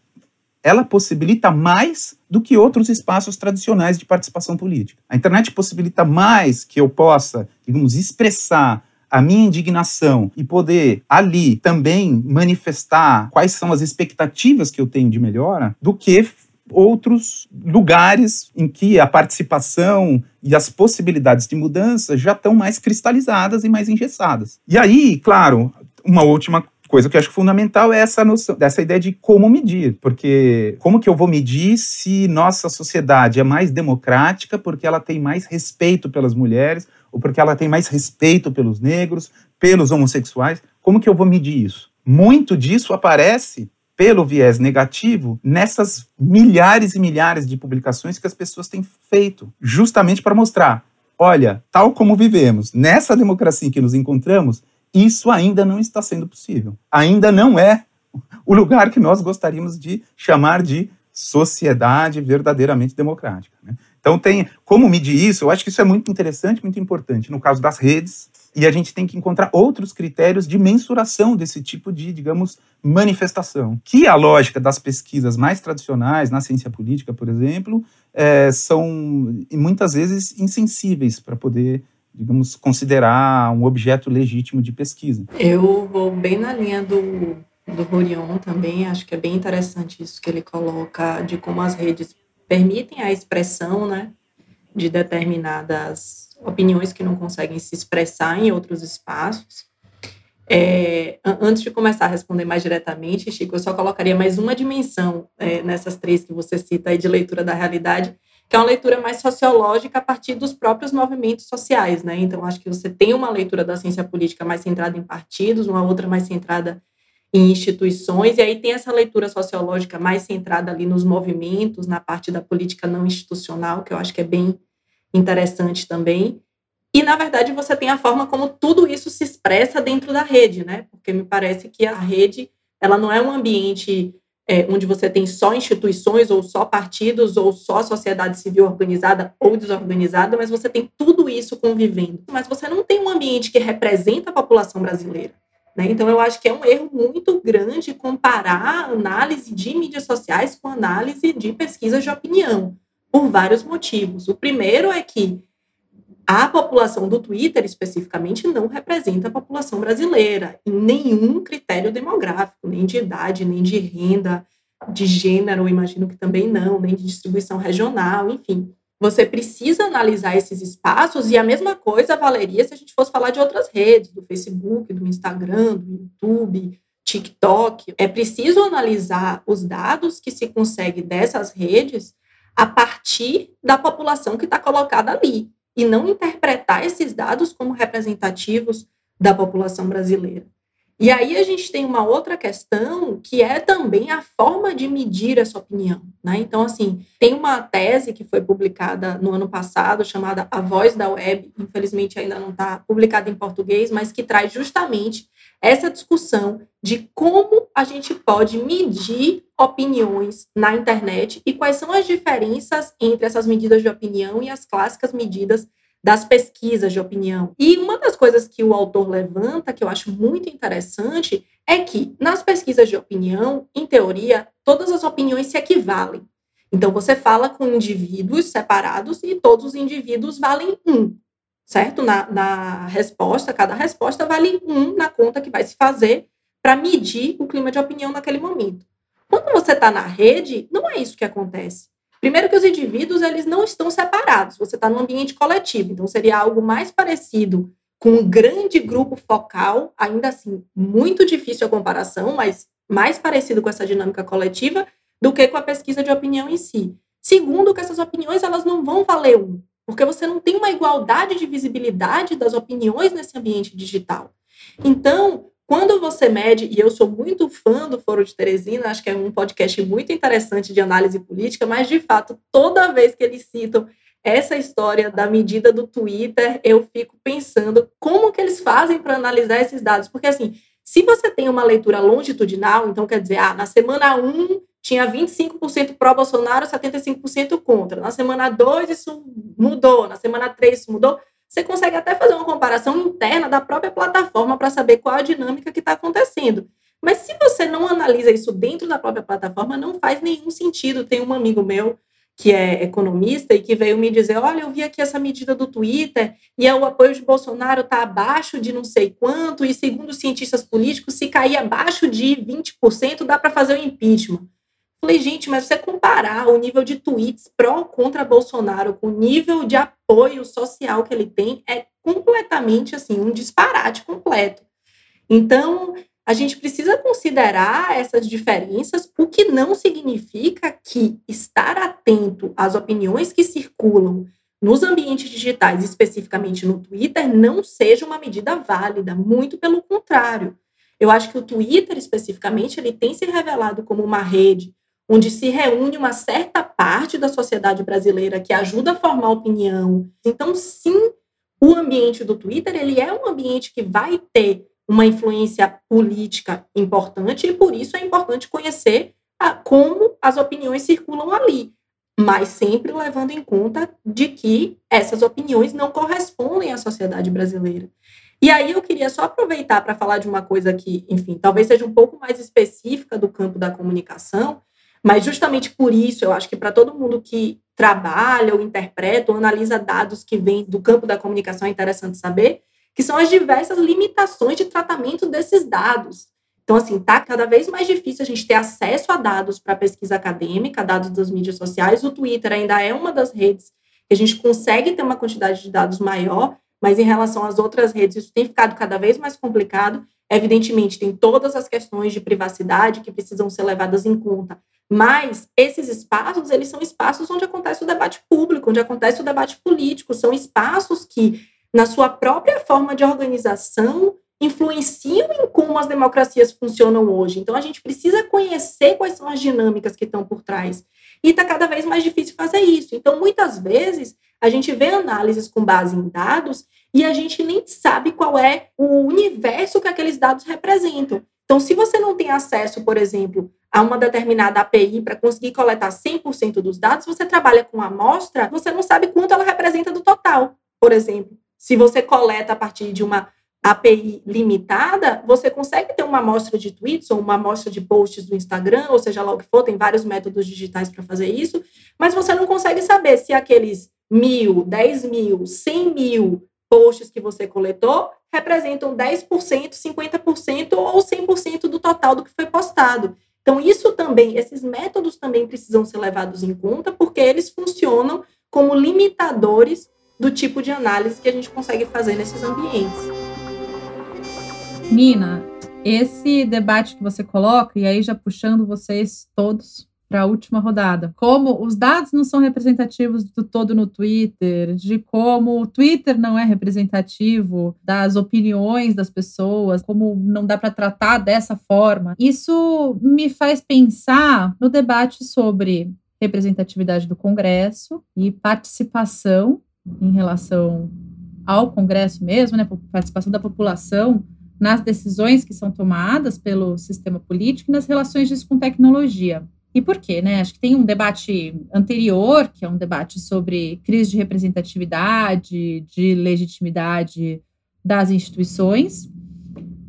ela possibilita mais do que outros espaços tradicionais de participação política. A internet possibilita mais que eu possa, digamos, expressar a minha indignação e poder ali também manifestar quais são as expectativas que eu tenho de melhora do que outros lugares em que a participação e as possibilidades de mudança já estão mais cristalizadas e mais engessadas. E aí, claro, uma última coisa que eu acho fundamental é essa noção, dessa ideia de como medir, porque como que eu vou medir se nossa sociedade é mais democrática porque ela tem mais respeito pelas mulheres ou porque ela tem mais respeito pelos negros, pelos homossexuais? Como que eu vou medir isso? Muito disso aparece pelo viés negativo nessas milhares e milhares de publicações que as pessoas têm feito, justamente para mostrar, olha, tal como vivemos, nessa democracia em que nos encontramos, isso ainda não está sendo possível. Ainda não é o lugar que nós gostaríamos de chamar de sociedade verdadeiramente democrática. Né? Então, tem como medir isso? Eu acho que isso é muito interessante, muito importante. No caso das redes, e a gente tem que encontrar outros critérios de mensuração desse tipo de, digamos, manifestação. Que a lógica das pesquisas mais tradicionais, na ciência política, por exemplo, é, são muitas vezes insensíveis para poder digamos, considerar um objeto legítimo de pesquisa. Eu vou bem na linha do, do Rorion também, acho que é bem interessante isso que ele coloca, de como as redes permitem a expressão, né, de determinadas opiniões que não conseguem se expressar em outros espaços. É, antes de começar a responder mais diretamente, Chico, eu só colocaria mais uma dimensão é, nessas três que você cita aí de leitura da realidade, que é uma leitura mais sociológica a partir dos próprios movimentos sociais, né? Então, acho que você tem uma leitura da ciência política mais centrada em partidos, uma outra mais centrada em instituições, e aí tem essa leitura sociológica mais centrada ali nos movimentos, na parte da política não institucional, que eu acho que é bem interessante também. E, na verdade, você tem a forma como tudo isso se expressa dentro da rede, né? Porque me parece que a rede, ela não é um ambiente é, onde você tem só instituições, ou só partidos, ou só sociedade civil organizada ou desorganizada, mas você tem tudo isso convivendo. Mas você não tem um ambiente que representa a população brasileira. Né? Então, eu acho que é um erro muito grande comparar análise de mídias sociais com análise de pesquisas de opinião, por vários motivos. O primeiro é que a população do Twitter, especificamente, não representa a população brasileira em nenhum critério demográfico, nem de idade, nem de renda, de gênero, imagino que também não, nem de distribuição regional, enfim. Você precisa analisar esses espaços e a mesma coisa valeria se a gente fosse falar de outras redes, do Facebook, do Instagram, do YouTube, TikTok. É preciso analisar os dados que se consegue dessas redes a partir da população que está colocada ali e não interpretar esses dados como representativos da população brasileira. E aí a gente tem uma outra questão que é também a forma de medir essa opinião. Né? Então, assim, tem uma tese que foi publicada no ano passado chamada A Voz da Web, infelizmente ainda não está publicada em português, mas que traz justamente essa discussão de como a gente pode medir opiniões na internet e quais são as diferenças entre essas medidas de opinião e as clássicas medidas das pesquisas de opinião. E uma das coisas que o autor levanta, que eu acho muito interessante, é que nas pesquisas de opinião, em teoria, todas as opiniões se equivalem. Então, você fala com indivíduos separados e todos os indivíduos valem um certo? Na, na resposta, cada resposta vale um na conta que vai se fazer para medir o clima de opinião naquele momento. Quando você está na rede, não é isso que acontece. Primeiro que os indivíduos eles não estão separados, você está num ambiente coletivo, então seria algo mais parecido com um grande grupo focal, ainda assim, muito difícil a comparação, mas mais parecido com essa dinâmica coletiva do que com a pesquisa de opinião em si. Segundo, que essas opiniões elas não vão valer um, porque você não tem uma igualdade de visibilidade das opiniões nesse ambiente digital. Então, quando você mede, e eu sou muito fã do Foro de Teresina, acho que é um podcast muito interessante de análise política, mas de fato, toda vez que eles citam essa história da medida do Twitter, eu fico pensando como que eles fazem para analisar esses dados, porque assim, se você tem uma leitura longitudinal, então quer dizer, ah, na semana 1 tinha 25% pró-Bolsonaro, 75% contra. Na semana 2 isso mudou, na semana 3 isso mudou você consegue até fazer uma comparação interna da própria plataforma para saber qual a dinâmica que está acontecendo. Mas se você não analisa isso dentro da própria plataforma, não faz nenhum sentido. Tem um amigo meu que é economista e que veio me dizer: olha, eu vi aqui essa medida do Twitter e o apoio de Bolsonaro está abaixo de não sei quanto, e segundo cientistas políticos, se cair abaixo de 20%, dá para fazer o impeachment. Falei, gente, mas você comparar o nível de tweets pró contra Bolsonaro com o nível de apoio social que ele tem é completamente assim um disparate completo. Então, a gente precisa considerar essas diferenças, o que não significa que estar atento às opiniões que circulam nos ambientes digitais, especificamente no Twitter, não seja uma medida válida, muito pelo contrário. Eu acho que o Twitter, especificamente, ele tem se revelado como uma rede onde se reúne uma certa parte da sociedade brasileira que ajuda a formar opinião. Então, sim, o ambiente do Twitter ele é um ambiente que vai ter uma influência política importante e por isso é importante conhecer a, como as opiniões circulam ali, mas sempre levando em conta de que essas opiniões não correspondem à sociedade brasileira. E aí eu queria só aproveitar para falar de uma coisa que, enfim, talvez seja um pouco mais específica do campo da comunicação, mas justamente por isso, eu acho que para todo mundo que trabalha ou interpreta ou analisa dados que vêm do campo da comunicação é interessante saber que são as diversas limitações de tratamento desses dados. Então, assim, está cada vez mais difícil a gente ter acesso a dados para pesquisa acadêmica, dados das mídias sociais. O Twitter ainda é uma das redes que a gente consegue ter uma quantidade de dados maior, mas em relação às outras redes, isso tem ficado cada vez mais complicado. Evidentemente, tem todas as questões de privacidade que precisam ser levadas em conta, mas esses espaços, eles são espaços onde acontece o debate público, onde acontece o debate político, são espaços que, na sua própria forma de organização, influenciam em como as democracias funcionam hoje. Então, a gente precisa conhecer quais são as dinâmicas que estão por trás. E está cada vez mais difícil fazer isso. Então, muitas vezes, a gente vê análises com base em dados e a gente nem sabe qual é o universo que aqueles dados representam. Então, se você não tem acesso, por exemplo, a uma determinada API para conseguir coletar 100% dos dados, você trabalha com amostra, você não sabe quanto ela representa do total. Por exemplo, se você coleta a partir de uma API limitada, você consegue ter uma amostra de tweets ou uma amostra de posts do Instagram, ou seja lá o que for, tem vários métodos digitais para fazer isso, mas você não consegue saber se aqueles mil, dez mil, cem mil posts que você coletou representam 10%, 50% ou 100% do total do que foi postado. Então, isso também, esses métodos também precisam ser levados em conta, porque eles funcionam como limitadores do tipo de análise que a gente consegue fazer nesses ambientes. Nina, esse debate que você coloca, e aí já puxando vocês todos para a última rodada. Como os dados não são representativos do todo no Twitter, de como o Twitter não é representativo das opiniões das pessoas, como não dá para tratar dessa forma. Isso me faz pensar no debate sobre representatividade do Congresso e participação em relação ao Congresso mesmo, né, participação da população nas decisões que são tomadas pelo sistema político e nas relações disso com tecnologia. E por quê? Né? Acho que tem um debate anterior, que é um debate sobre crise de representatividade, de legitimidade das instituições,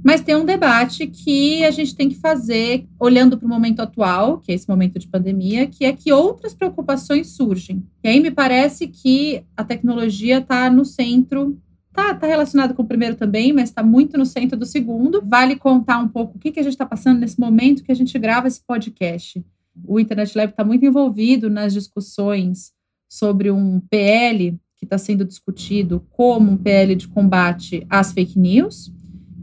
mas tem um debate que a gente tem que fazer olhando para o momento atual, que é esse momento de pandemia, que é que outras preocupações surgem. E aí me parece que a tecnologia está no centro Tá, tá relacionado com o primeiro também, mas está muito no centro do segundo. Vale contar um pouco o que, que a gente está passando nesse momento que a gente grava esse podcast o Internet Lab está muito envolvido nas discussões sobre um PL que está sendo discutido como um PL de combate às fake news.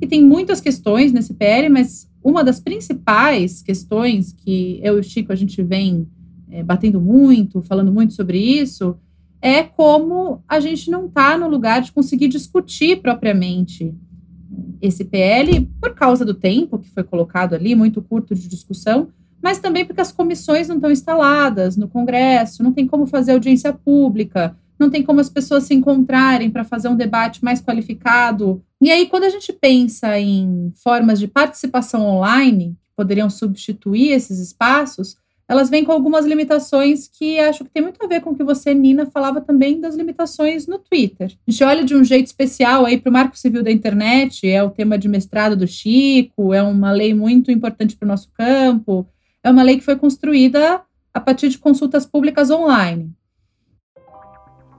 E tem muitas questões nesse PL, mas uma das principais questões que eu e o Chico a gente vem é, batendo muito, falando muito sobre isso, é como a gente não está no lugar de conseguir discutir propriamente esse PL por causa do tempo que foi colocado ali, muito curto de discussão, mas também porque as comissões não estão instaladas no Congresso, não tem como fazer audiência pública, não tem como as pessoas se encontrarem para fazer um debate mais qualificado. E aí, quando a gente pensa em formas de participação online, que poderiam substituir esses espaços, elas vêm com algumas limitações que acho que tem muito a ver com o que você, Nina, falava também das limitações no Twitter. A gente olha de um jeito especial aí para o Marco Civil da Internet, é o tema de mestrado do Chico, é uma lei muito importante para o nosso campo, é uma lei que foi construída a partir de consultas públicas online.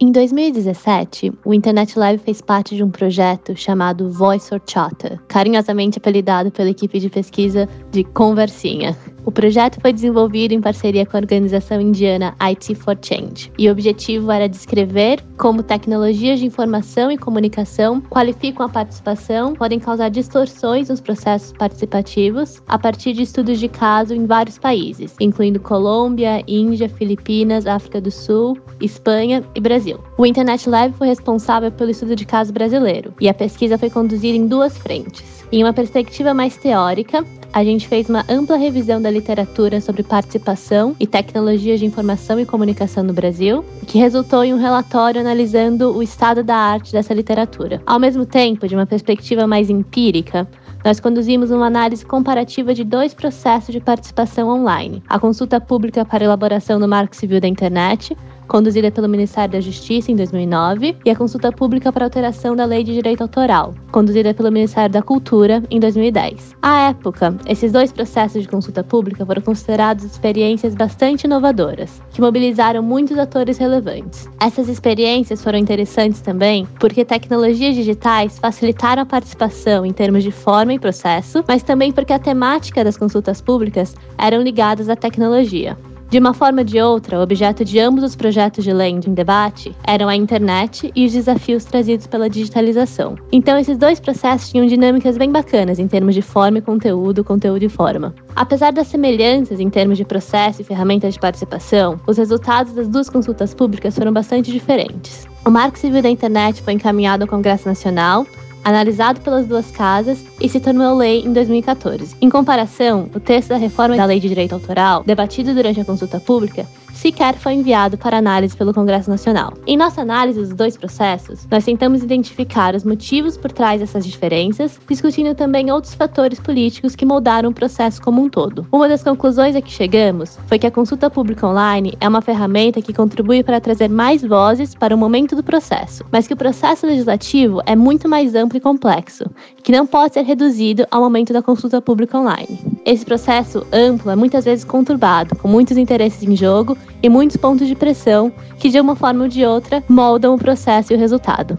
Em 2017, o Internet Lab fez parte de um projeto chamado Voice Chatter, carinhosamente apelidado pela equipe de pesquisa de Conversinha. O projeto foi desenvolvido em parceria com a organização indiana IT for Change, e o objetivo era descrever como tecnologias de informação e comunicação qualificam a participação, podem causar distorções nos processos participativos a partir de estudos de caso em vários países, incluindo Colômbia, Índia, Filipinas, África do Sul, Espanha e Brasil. O Internet Lab foi responsável pelo estudo de caso brasileiro, e a pesquisa foi conduzida em duas frentes. Em uma perspectiva mais teórica, a gente fez uma ampla revisão da literatura sobre participação e tecnologias de informação e comunicação no Brasil, que resultou em um relatório analisando o estado da arte dessa literatura. Ao mesmo tempo, de uma perspectiva mais empírica, nós conduzimos uma análise comparativa de dois processos de participação online: a consulta pública para elaboração do Marco Civil da Internet, conduzida pelo Ministério da Justiça em 2009, e a consulta pública para alteração da Lei de Direito Autoral, conduzida pelo Ministério da Cultura em 2010. À época, esses dois processos de consulta pública foram considerados experiências bastante inovadoras, que mobilizaram muitos atores relevantes. Essas experiências foram interessantes também porque tecnologias digitais facilitaram a participação em termos de forma e processo, mas também porque a temática das consultas públicas eram ligadas à tecnologia. De uma forma ou de outra, o objeto de ambos os projetos de lei em debate eram a internet e os desafios trazidos pela digitalização. Então, esses dois processos tinham dinâmicas bem bacanas em termos de forma e conteúdo, conteúdo e forma. Apesar das semelhanças em termos de processo e ferramentas de participação, os resultados das duas consultas públicas foram bastante diferentes. O Marco Civil da Internet foi encaminhado ao Congresso Nacional, analisado pelas duas casas e se tornou lei em 2014. Em comparação, o texto da reforma da Lei de Direito Autoral, debatido durante a consulta pública, sequer foi enviado para análise pelo Congresso Nacional. Em nossa análise dos dois processos, nós tentamos identificar os motivos por trás dessas diferenças, discutindo também outros fatores políticos que moldaram o processo como um todo. Uma das conclusões a que chegamos foi que a consulta pública online é uma ferramenta que contribui para trazer mais vozes para o momento do processo, mas que o processo legislativo é muito mais amplo e complexo, que não pode ser reduzido ao momento da consulta pública online. Esse processo amplo é muitas vezes conturbado, com muitos interesses em jogo e muitos pontos de pressão que, de uma forma ou de outra, moldam o processo e o resultado.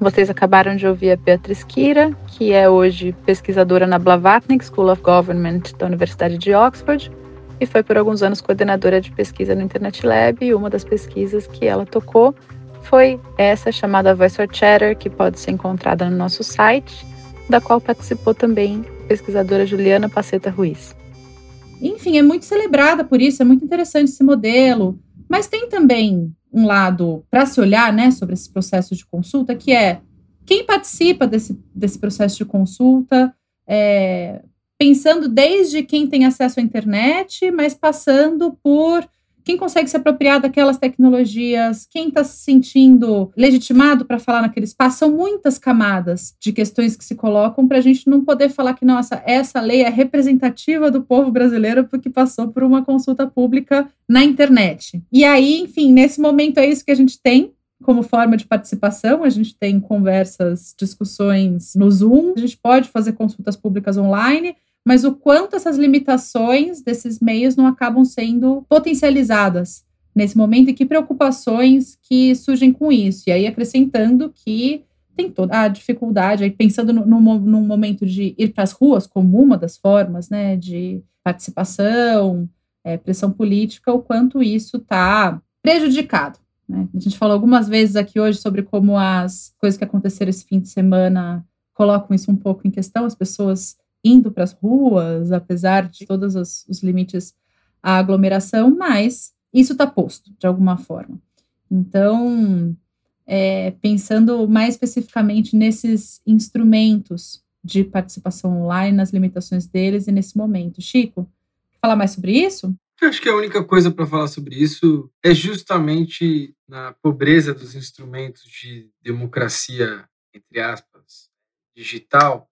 Vocês acabaram de ouvir a Beatriz Kira, que é hoje pesquisadora na Blavatnik School of Government da Universidade de Oxford e foi por alguns anos coordenadora de pesquisa no Internet Lab. E uma das pesquisas que ela tocou foi essa chamada Voice or Chatter, que pode ser encontrada no nosso site, da qual participou também pesquisadora Juliana Paceta Ruiz. Enfim, é muito celebrada por isso, é muito interessante esse modelo. Mas tem também um lado para se olhar né, sobre esse processo de consulta, que é quem participa desse, desse processo de consulta, é, pensando desde quem tem acesso à internet, mas passando por quem consegue se apropriar daquelas tecnologias, quem está se sentindo legitimado para falar naquele espaço, são muitas camadas de questões que se colocam para a gente não poder falar que, nossa, essa lei é representativa do povo brasileiro porque passou por uma consulta pública na internet. E aí, enfim, nesse momento é isso que a gente tem como forma de participação. A gente tem conversas, discussões no Zoom, a gente pode fazer consultas públicas online, mas o quanto essas limitações desses meios não acabam sendo potencializadas nesse momento e que preocupações que surgem com isso. E aí, acrescentando que tem toda a dificuldade, aí pensando no, no, no momento de ir para as ruas como uma das formas né, de participação, é, pressão política, o quanto isso está prejudicado. Né? A gente falou algumas vezes aqui hoje sobre como as coisas que aconteceram esse fim de semana colocam isso um pouco em questão, as pessoas indo para as ruas, apesar de todos os, os limites à aglomeração, mas isso está posto de alguma forma. Então, é, pensando mais especificamente nesses instrumentos de participação online, nas limitações deles e nesse momento. Chico, quer falar mais sobre isso? Eu acho que a única coisa para falar sobre isso é justamente na pobreza dos instrumentos de democracia, entre aspas, digital,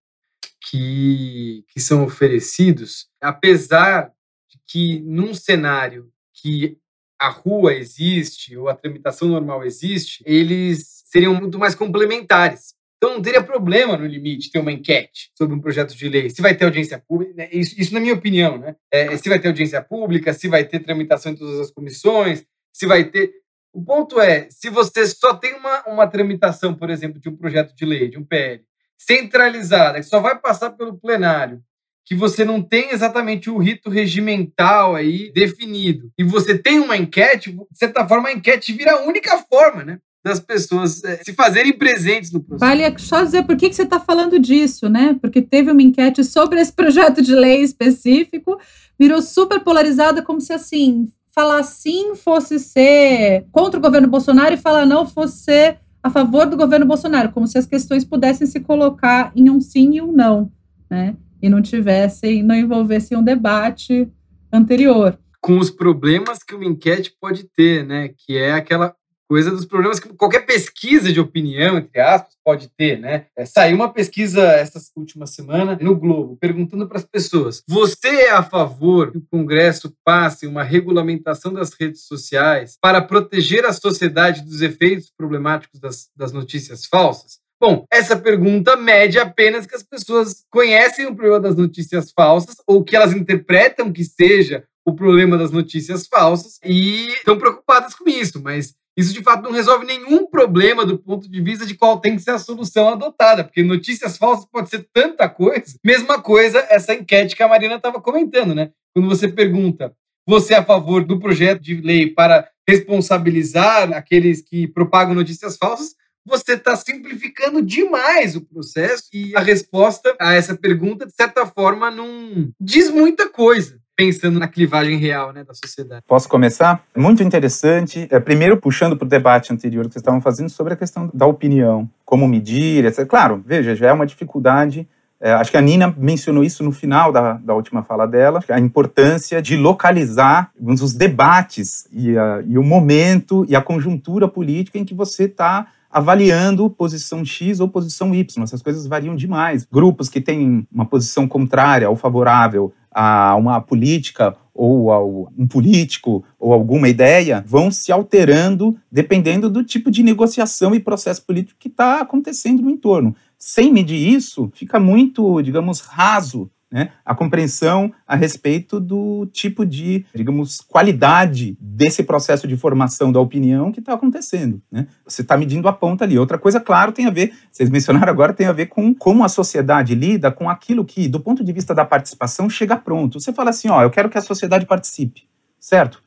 que, que são oferecidos, apesar de que num cenário que a rua existe ou a tramitação normal existe, eles seriam muito mais complementares. Então não teria problema no limite ter uma enquete sobre um projeto de lei. Se vai ter audiência pública, né? isso, isso na minha opinião, né? É, se vai ter audiência pública, se vai ter tramitação em todas as comissões, se vai ter. O ponto é, se você só tem uma, uma tramitação, por exemplo, de um projeto de lei, de um PL, centralizada, que só vai passar pelo plenário, que você não tem exatamente o rito regimental aí definido, e você tem uma enquete, de certa forma, a enquete vira a única forma, né? Das pessoas é, se fazerem presentes no processo. Vale só dizer por que, que você está falando disso, né? Porque teve uma enquete sobre esse projeto de lei específico, virou super polarizada, como se assim, falar sim fosse ser contra o governo Bolsonaro e falar não fosse ser a favor do governo Bolsonaro, como se as questões pudessem se colocar em um sim e um não, né? E não tivessem, não envolvessem um debate anterior. Com os problemas que uma enquete pode ter, né? Que é aquela coisa dos problemas que qualquer pesquisa de opinião, entre aspas, pode ter, né? É, saiu uma pesquisa essa última semana no Globo, perguntando para as pessoas: você é a favor que o Congresso passe uma regulamentação das redes sociais para proteger a sociedade dos efeitos problemáticos das, das notícias falsas? Bom, essa pergunta mede apenas que as pessoas conhecem o problema das notícias falsas ou que elas interpretam que seja o problema das notícias falsas e estão preocupadas com isso, mas isso de fato não resolve nenhum problema do ponto de vista de qual tem que ser a solução adotada, porque notícias falsas pode ser tanta coisa. Mesma coisa essa enquete que a Marina estava comentando, né? Quando você pergunta, você é a favor do projeto de lei para responsabilizar aqueles que propagam notícias falsas? Você está simplificando demais o processo e a resposta a essa pergunta, de certa forma, não diz muita coisa pensando na clivagem real né, da sociedade. Posso começar? Muito interessante. É, primeiro, puxando para o debate anterior que vocês estavam fazendo sobre a questão da opinião, como medir, etc. Claro, veja, já é uma dificuldade. É, acho que a Nina mencionou isso no final da, da última fala dela, a importância de localizar os debates e, a, e o momento e a conjuntura política em que você está avaliando posição X ou posição Y. Essas coisas variam demais. Grupos que têm uma posição contrária ou favorável a uma política ou a um político ou alguma ideia vão se alterando dependendo do tipo de negociação e processo político que está acontecendo no entorno. Sem medir isso, fica muito, digamos, raso né, a compreensão a respeito do tipo de, digamos, qualidade desse processo de formação da opinião que está acontecendo. Né? Você está medindo a ponta ali. Outra coisa, claro, tem a ver, vocês mencionaram agora, tem a ver com como a sociedade lida com aquilo que, do ponto de vista da participação, chega pronto. Você fala assim, ó, eu quero que a sociedade participe, certo?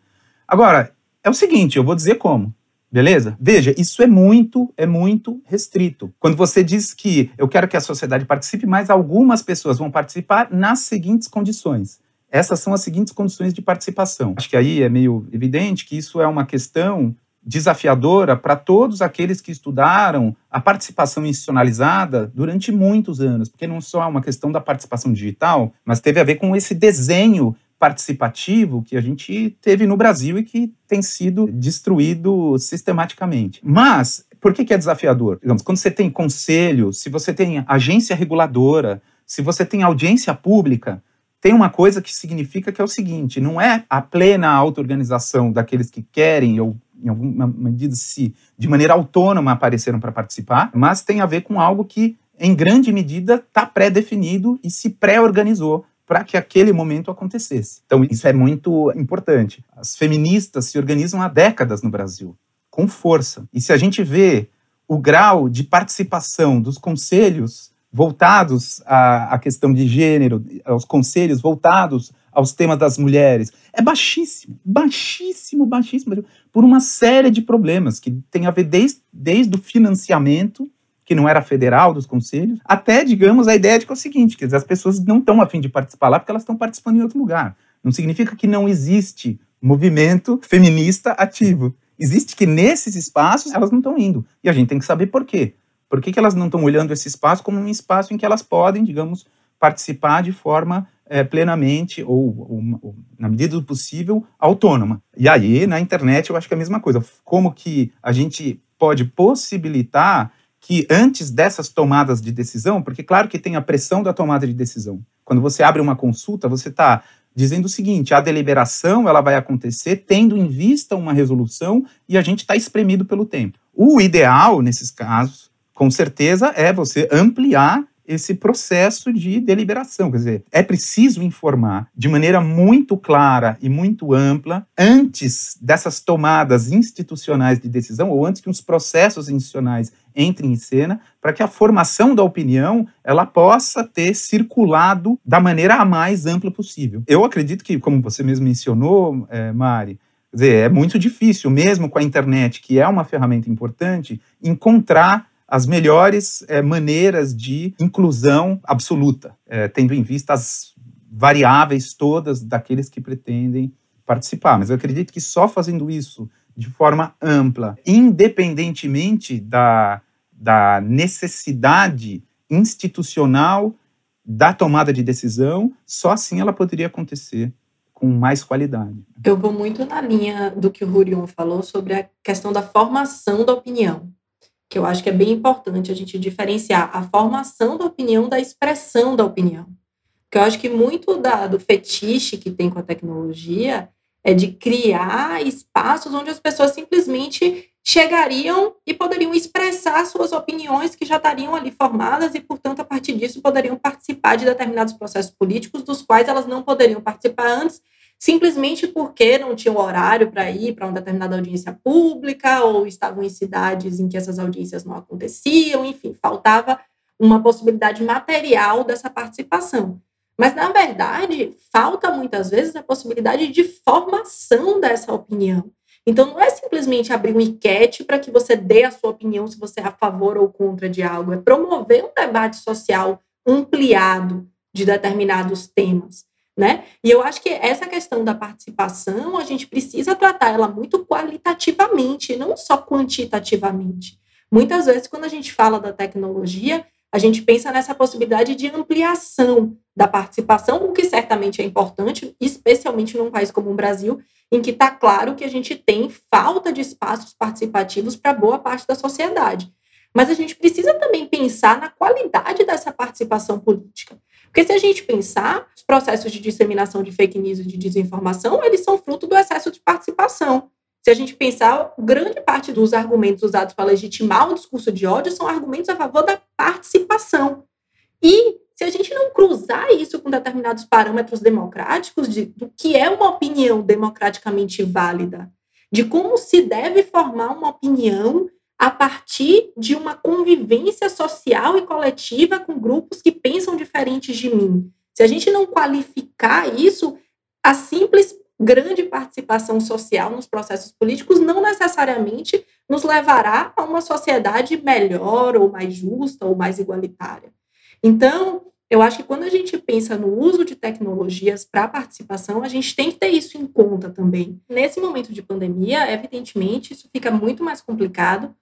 Agora, é o seguinte, eu vou dizer como. Beleza? Veja, isso é muito, é muito restrito. Quando você diz que eu quero que a sociedade participe, mas algumas pessoas vão participar nas seguintes condições. Essas são as seguintes condições de participação. Acho que aí é meio evidente que isso é uma questão desafiadora para todos aqueles que estudaram a participação institucionalizada durante muitos anos, porque não só é uma questão da participação digital, mas teve a ver com esse desenho participativo que a gente teve no Brasil e que tem sido destruído sistematicamente. Mas por que, que é desafiador? Digamos, quando você tem conselho, se você tem agência reguladora, se você tem audiência pública, tem uma coisa que significa que é o seguinte: não é a plena auto-organização daqueles que querem ou em alguma medida se de maneira autônoma apareceram para participar, mas tem a ver com algo que em grande medida está pré-definido e se pré-organizou para que aquele momento acontecesse. Então, isso é muito importante. As feministas se organizam há décadas no Brasil, com força. E se a gente vê o grau de participação dos conselhos voltados à, à questão de gênero, aos conselhos voltados aos temas das mulheres, é baixíssimo, baixíssimo, baixíssimo, por uma série de problemas que tem a ver desde, desde o financiamento que não era federal dos conselhos, até, digamos, a ideia de que é o seguinte, que as pessoas não estão afim de participar lá porque elas estão participando em outro lugar. Não significa que não existe movimento feminista ativo. Existe que nesses espaços elas não estão indo. E a gente tem que saber por quê. Por que, que elas não estão olhando esse espaço como um espaço em que elas podem, digamos, participar de forma é, plenamente ou, ou, ou, na medida do possível, autônoma. E aí, na internet, eu acho que é a mesma coisa. Como que a gente pode possibilitar que antes dessas tomadas de decisão, porque claro que tem a pressão da tomada de decisão. Quando você abre uma consulta, você está dizendo o seguinte: a deliberação ela vai acontecer tendo em vista uma resolução e a gente está espremido pelo tempo. O ideal nesses casos, com certeza, é você ampliar esse processo de deliberação. Quer dizer, é preciso informar de maneira muito clara e muito ampla antes dessas tomadas institucionais de decisão ou antes que os processos institucionais entrem em cena, para que a formação da opinião ela possa ter circulado da maneira a mais ampla possível. Eu acredito que, como você mesmo mencionou, é, Mari, dizer, é muito difícil, mesmo com a internet, que é uma ferramenta importante, encontrar as melhores é, maneiras de inclusão absoluta, é, tendo em vista as variáveis todas daqueles que pretendem participar. Mas eu acredito que só fazendo isso de forma ampla, independentemente da, da necessidade institucional da tomada de decisão, só assim ela poderia acontecer com mais qualidade. Eu vou muito na linha do que o Rurion falou sobre a questão da formação da opinião que eu acho que é bem importante a gente diferenciar a formação da opinião da expressão da opinião. Porque eu acho que muito da, do fetiche que tem com a tecnologia é de criar espaços onde as pessoas simplesmente chegariam e poderiam expressar suas opiniões que já estariam ali formadas e, portanto, a partir disso poderiam participar de determinados processos políticos dos quais elas não poderiam participar antes simplesmente porque não tinham horário para ir para uma determinada audiência pública ou estavam em cidades em que essas audiências não aconteciam, enfim, faltava uma possibilidade material dessa participação. Mas, na verdade, falta muitas vezes a possibilidade de formação dessa opinião. Então, não é simplesmente abrir um enquete para que você dê a sua opinião se você é a favor ou contra de algo, é promover um debate social ampliado de determinados temas né? E eu acho que essa questão da participação, a gente precisa tratar ela muito qualitativamente, não só quantitativamente. Muitas vezes, quando a gente fala da tecnologia, a gente pensa nessa possibilidade de ampliação da participação, o que certamente é importante, especialmente num país como o Brasil, em que está claro que a gente tem falta de espaços participativos para boa parte da sociedade. Mas a gente precisa também pensar na qualidade dessa participação política. Porque se a gente pensar, os processos de disseminação de fake news e de desinformação, eles são fruto do excesso de participação. Se a gente pensar, grande parte dos argumentos usados para legitimar o discurso de ódio são argumentos a favor da participação. E se a gente não cruzar isso com determinados parâmetros democráticos de, do que é uma opinião democraticamente válida, de como se deve formar uma opinião a partir de uma convivência social e coletiva com grupos que pensam diferentes de mim. Se a gente não qualificar isso, a simples grande participação social nos processos políticos não necessariamente nos levará a uma sociedade melhor ou mais justa ou mais igualitária. Então, eu acho que quando a gente pensa no uso de tecnologias para participação, a gente tem que ter isso em conta também. Nesse momento de pandemia, evidentemente, isso fica muito mais complicado,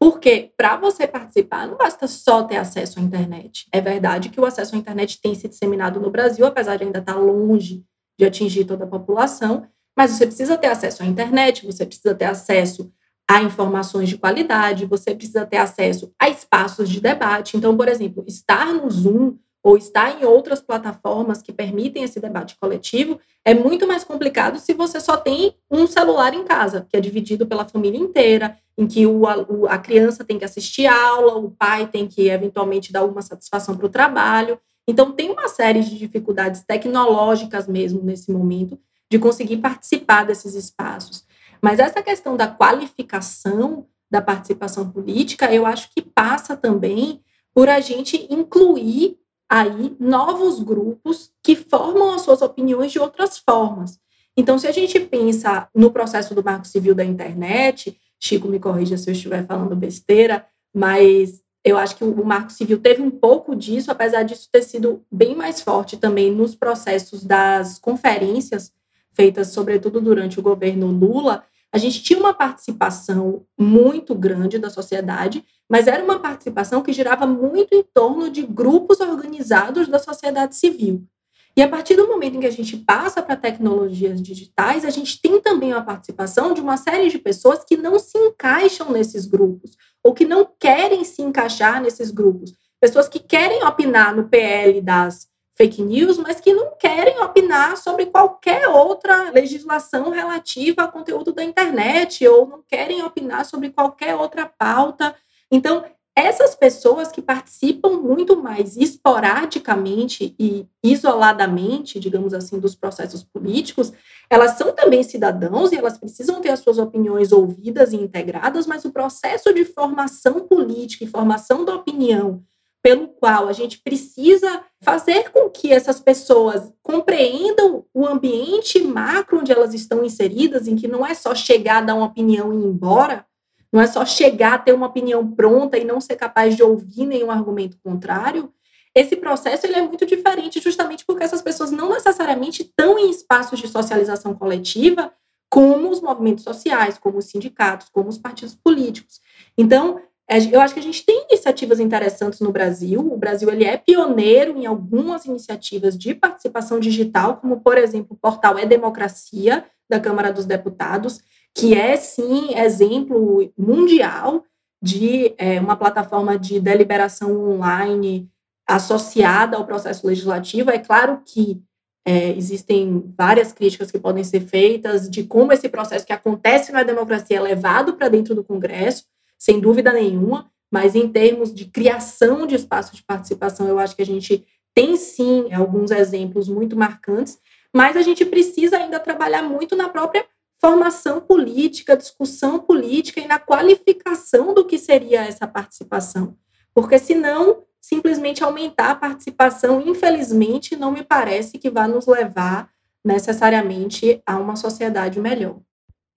porque para você participar, não basta só ter acesso à internet. É verdade que o acesso à internet tem se disseminado no Brasil, apesar de ainda estar tá longe de atingir toda a população, mas você precisa ter acesso à internet, você precisa ter acesso a informações de qualidade, você precisa ter acesso a espaços de debate. Então, por exemplo, estar no Zoom ou está em outras plataformas que permitem esse debate coletivo, é muito mais complicado se você só tem um celular em casa, que é dividido pela família inteira, em que o, a, criança tem que assistir aula, o pai tem que eventualmente dar alguma satisfação para o trabalho. Então, tem uma série de dificuldades tecnológicas mesmo nesse momento de conseguir participar desses espaços. Mas essa questão da qualificação da participação política, eu acho que passa também por a gente incluir aí novos grupos que formam as suas opiniões de outras formas. Então, se a gente pensa no processo do Marco Civil da internet, Chico me corrija se eu estiver falando besteira, mas eu acho que o Marco Civil teve um pouco disso, apesar disso ter sido bem mais forte também nos processos das conferências feitas, sobretudo durante o governo Lula, a gente tinha uma participação muito grande da sociedade, mas era uma participação que girava muito em torno de grupos organizados da sociedade civil. E a partir do momento em que a gente passa para tecnologias digitais, a gente tem também a participação de uma série de pessoas que não se encaixam nesses grupos, ou que não querem se encaixar nesses grupos. Pessoas que querem opinar no PL das fake news, mas que não querem opinar sobre qualquer outra legislação relativa ao conteúdo da internet, ou não querem opinar sobre qualquer outra pauta. Então, essas pessoas que participam muito mais esporadicamente e isoladamente, digamos assim, dos processos políticos, elas são também cidadãos e elas precisam ter as suas opiniões ouvidas e integradas, mas o processo de formação política e formação da opinião pelo qual a gente precisa fazer com que essas pessoas compreendam o ambiente macro onde elas estão inseridas, em que não é só chegar, dar uma opinião e ir embora, não é só chegar, ter uma opinião pronta e não ser capaz de ouvir nenhum argumento contrário. Esse processo ele é muito diferente, justamente porque essas pessoas não necessariamente estão em espaços de socialização coletiva, como os movimentos sociais, como os sindicatos, como os partidos políticos. Então, eu acho que a gente tem iniciativas interessantes no Brasil. O Brasil ele é pioneiro em algumas iniciativas de participação digital, como, por exemplo, o portal É Democracia, da Câmara dos Deputados, que é, sim, exemplo mundial de é, uma plataforma de deliberação online associada ao processo legislativo. É claro que é, existem várias críticas que podem ser feitas de como esse processo que acontece na democracia é levado para dentro do Congresso, sem dúvida nenhuma, mas em termos de criação de espaços de participação, eu acho que a gente tem sim alguns exemplos muito marcantes, mas a gente precisa ainda trabalhar muito na própria formação política, discussão política e na qualificação do que seria essa participação. Porque senão, simplesmente aumentar a participação, infelizmente, não me parece que vai nos levar necessariamente a uma sociedade melhor.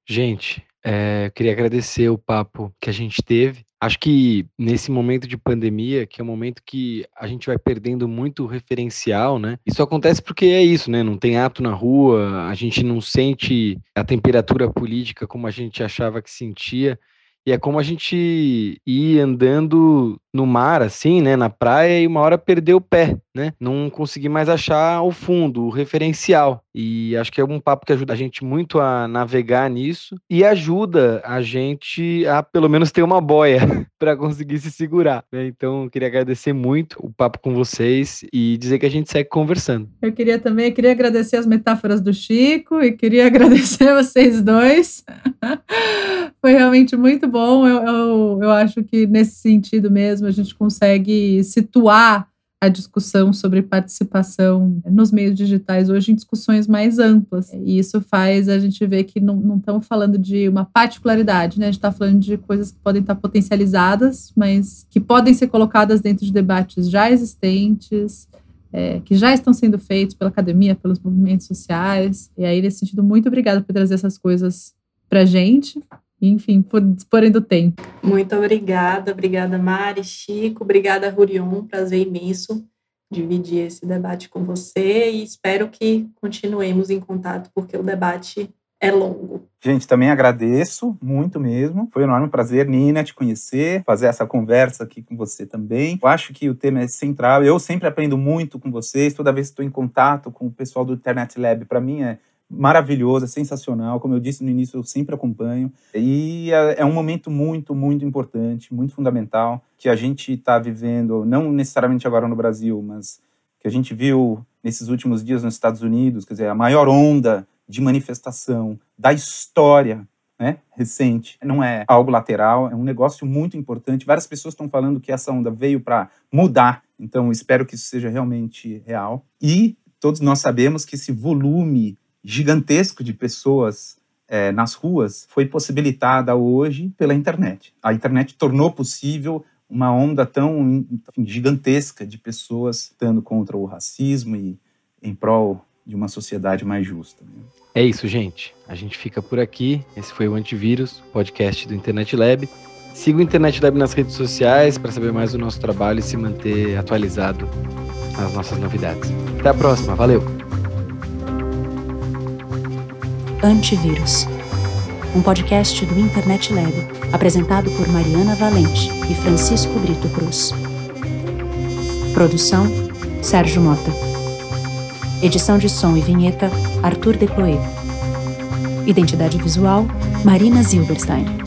Gente, é, queria agradecer o papo que a gente teve. Acho que nesse momento de pandemia, que é um momento que a gente vai perdendo muito referencial, né? Isso acontece porque é isso, né? Não tem ato na rua, a gente não sente a temperatura política como a gente achava que sentia. E é como a gente ir andando no mar, assim, né, na praia, e uma hora perder o pé, né? Não conseguir mais achar o fundo, o referencial. E acho que é um papo que ajuda a gente muito a navegar nisso e ajuda a gente a pelo menos ter uma boia para conseguir se segurar. Né? Então, queria agradecer muito o papo com vocês e dizer que a gente segue conversando. Eu queria também, queria agradecer as metáforas do Chico e queria agradecer vocês dois. Foi realmente muito bom. Eu, eu, eu acho que nesse sentido mesmo a gente consegue situar a discussão sobre participação nos meios digitais hoje em discussões mais amplas. E isso faz a gente ver que não estamos falando de uma particularidade, né? A gente está falando de coisas que podem estar potencializadas, mas que podem ser colocadas dentro de debates já existentes, é, que já estão sendo feitos pela academia, pelos movimentos sociais. E aí, nesse sentido, muito obrigada por trazer essas coisas para gente enfim, por disporem do tempo. Muito obrigada, obrigada Mari, Chico, obrigada Rurion, prazer imenso dividir esse debate com você e espero que continuemos em contato, porque o debate é longo. Gente, também agradeço muito mesmo. Foi um enorme prazer, Nina, te conhecer, fazer essa conversa aqui com você também. Eu acho que o tema é central. Eu sempre aprendo muito com vocês. Toda vez que estou em contato com o pessoal do Internet Lab, para mim é maravilhoso, é sensacional. Como eu disse no início, eu sempre acompanho. E é, é um momento muito, muito importante, muito fundamental que a gente está vivendo, não necessariamente agora no Brasil, mas que a gente viu nesses últimos dias nos Estados Unidos, quer dizer, a maior onda de manifestação da história né, recente. Não é algo lateral, é um negócio muito importante. Várias pessoas estão falando que essa onda veio para mudar, então espero que isso seja realmente real. E todos nós sabemos que esse volume gigantesco de pessoas é, nas ruas foi possibilitada hoje pela internet. A internet tornou possível uma onda tão enfim, gigantesca de pessoas lutando contra o racismo e em prol de uma sociedade mais justa. Né? É isso, gente. A gente fica por aqui. Esse foi o Antivírus, podcast do Internet Lab. Siga o Internet Lab nas redes sociais para saber mais do nosso trabalho e se manter atualizado nas nossas novidades. Até a próxima. Valeu! Antivírus. um podcast do Internet Lab, apresentado por Mariana Valente e Francisco Brito Cruz. Produção: Sérgio Mota. Edição de som e vinheta: Arthur Decloé. Identidade visual: Marina Zilberstein.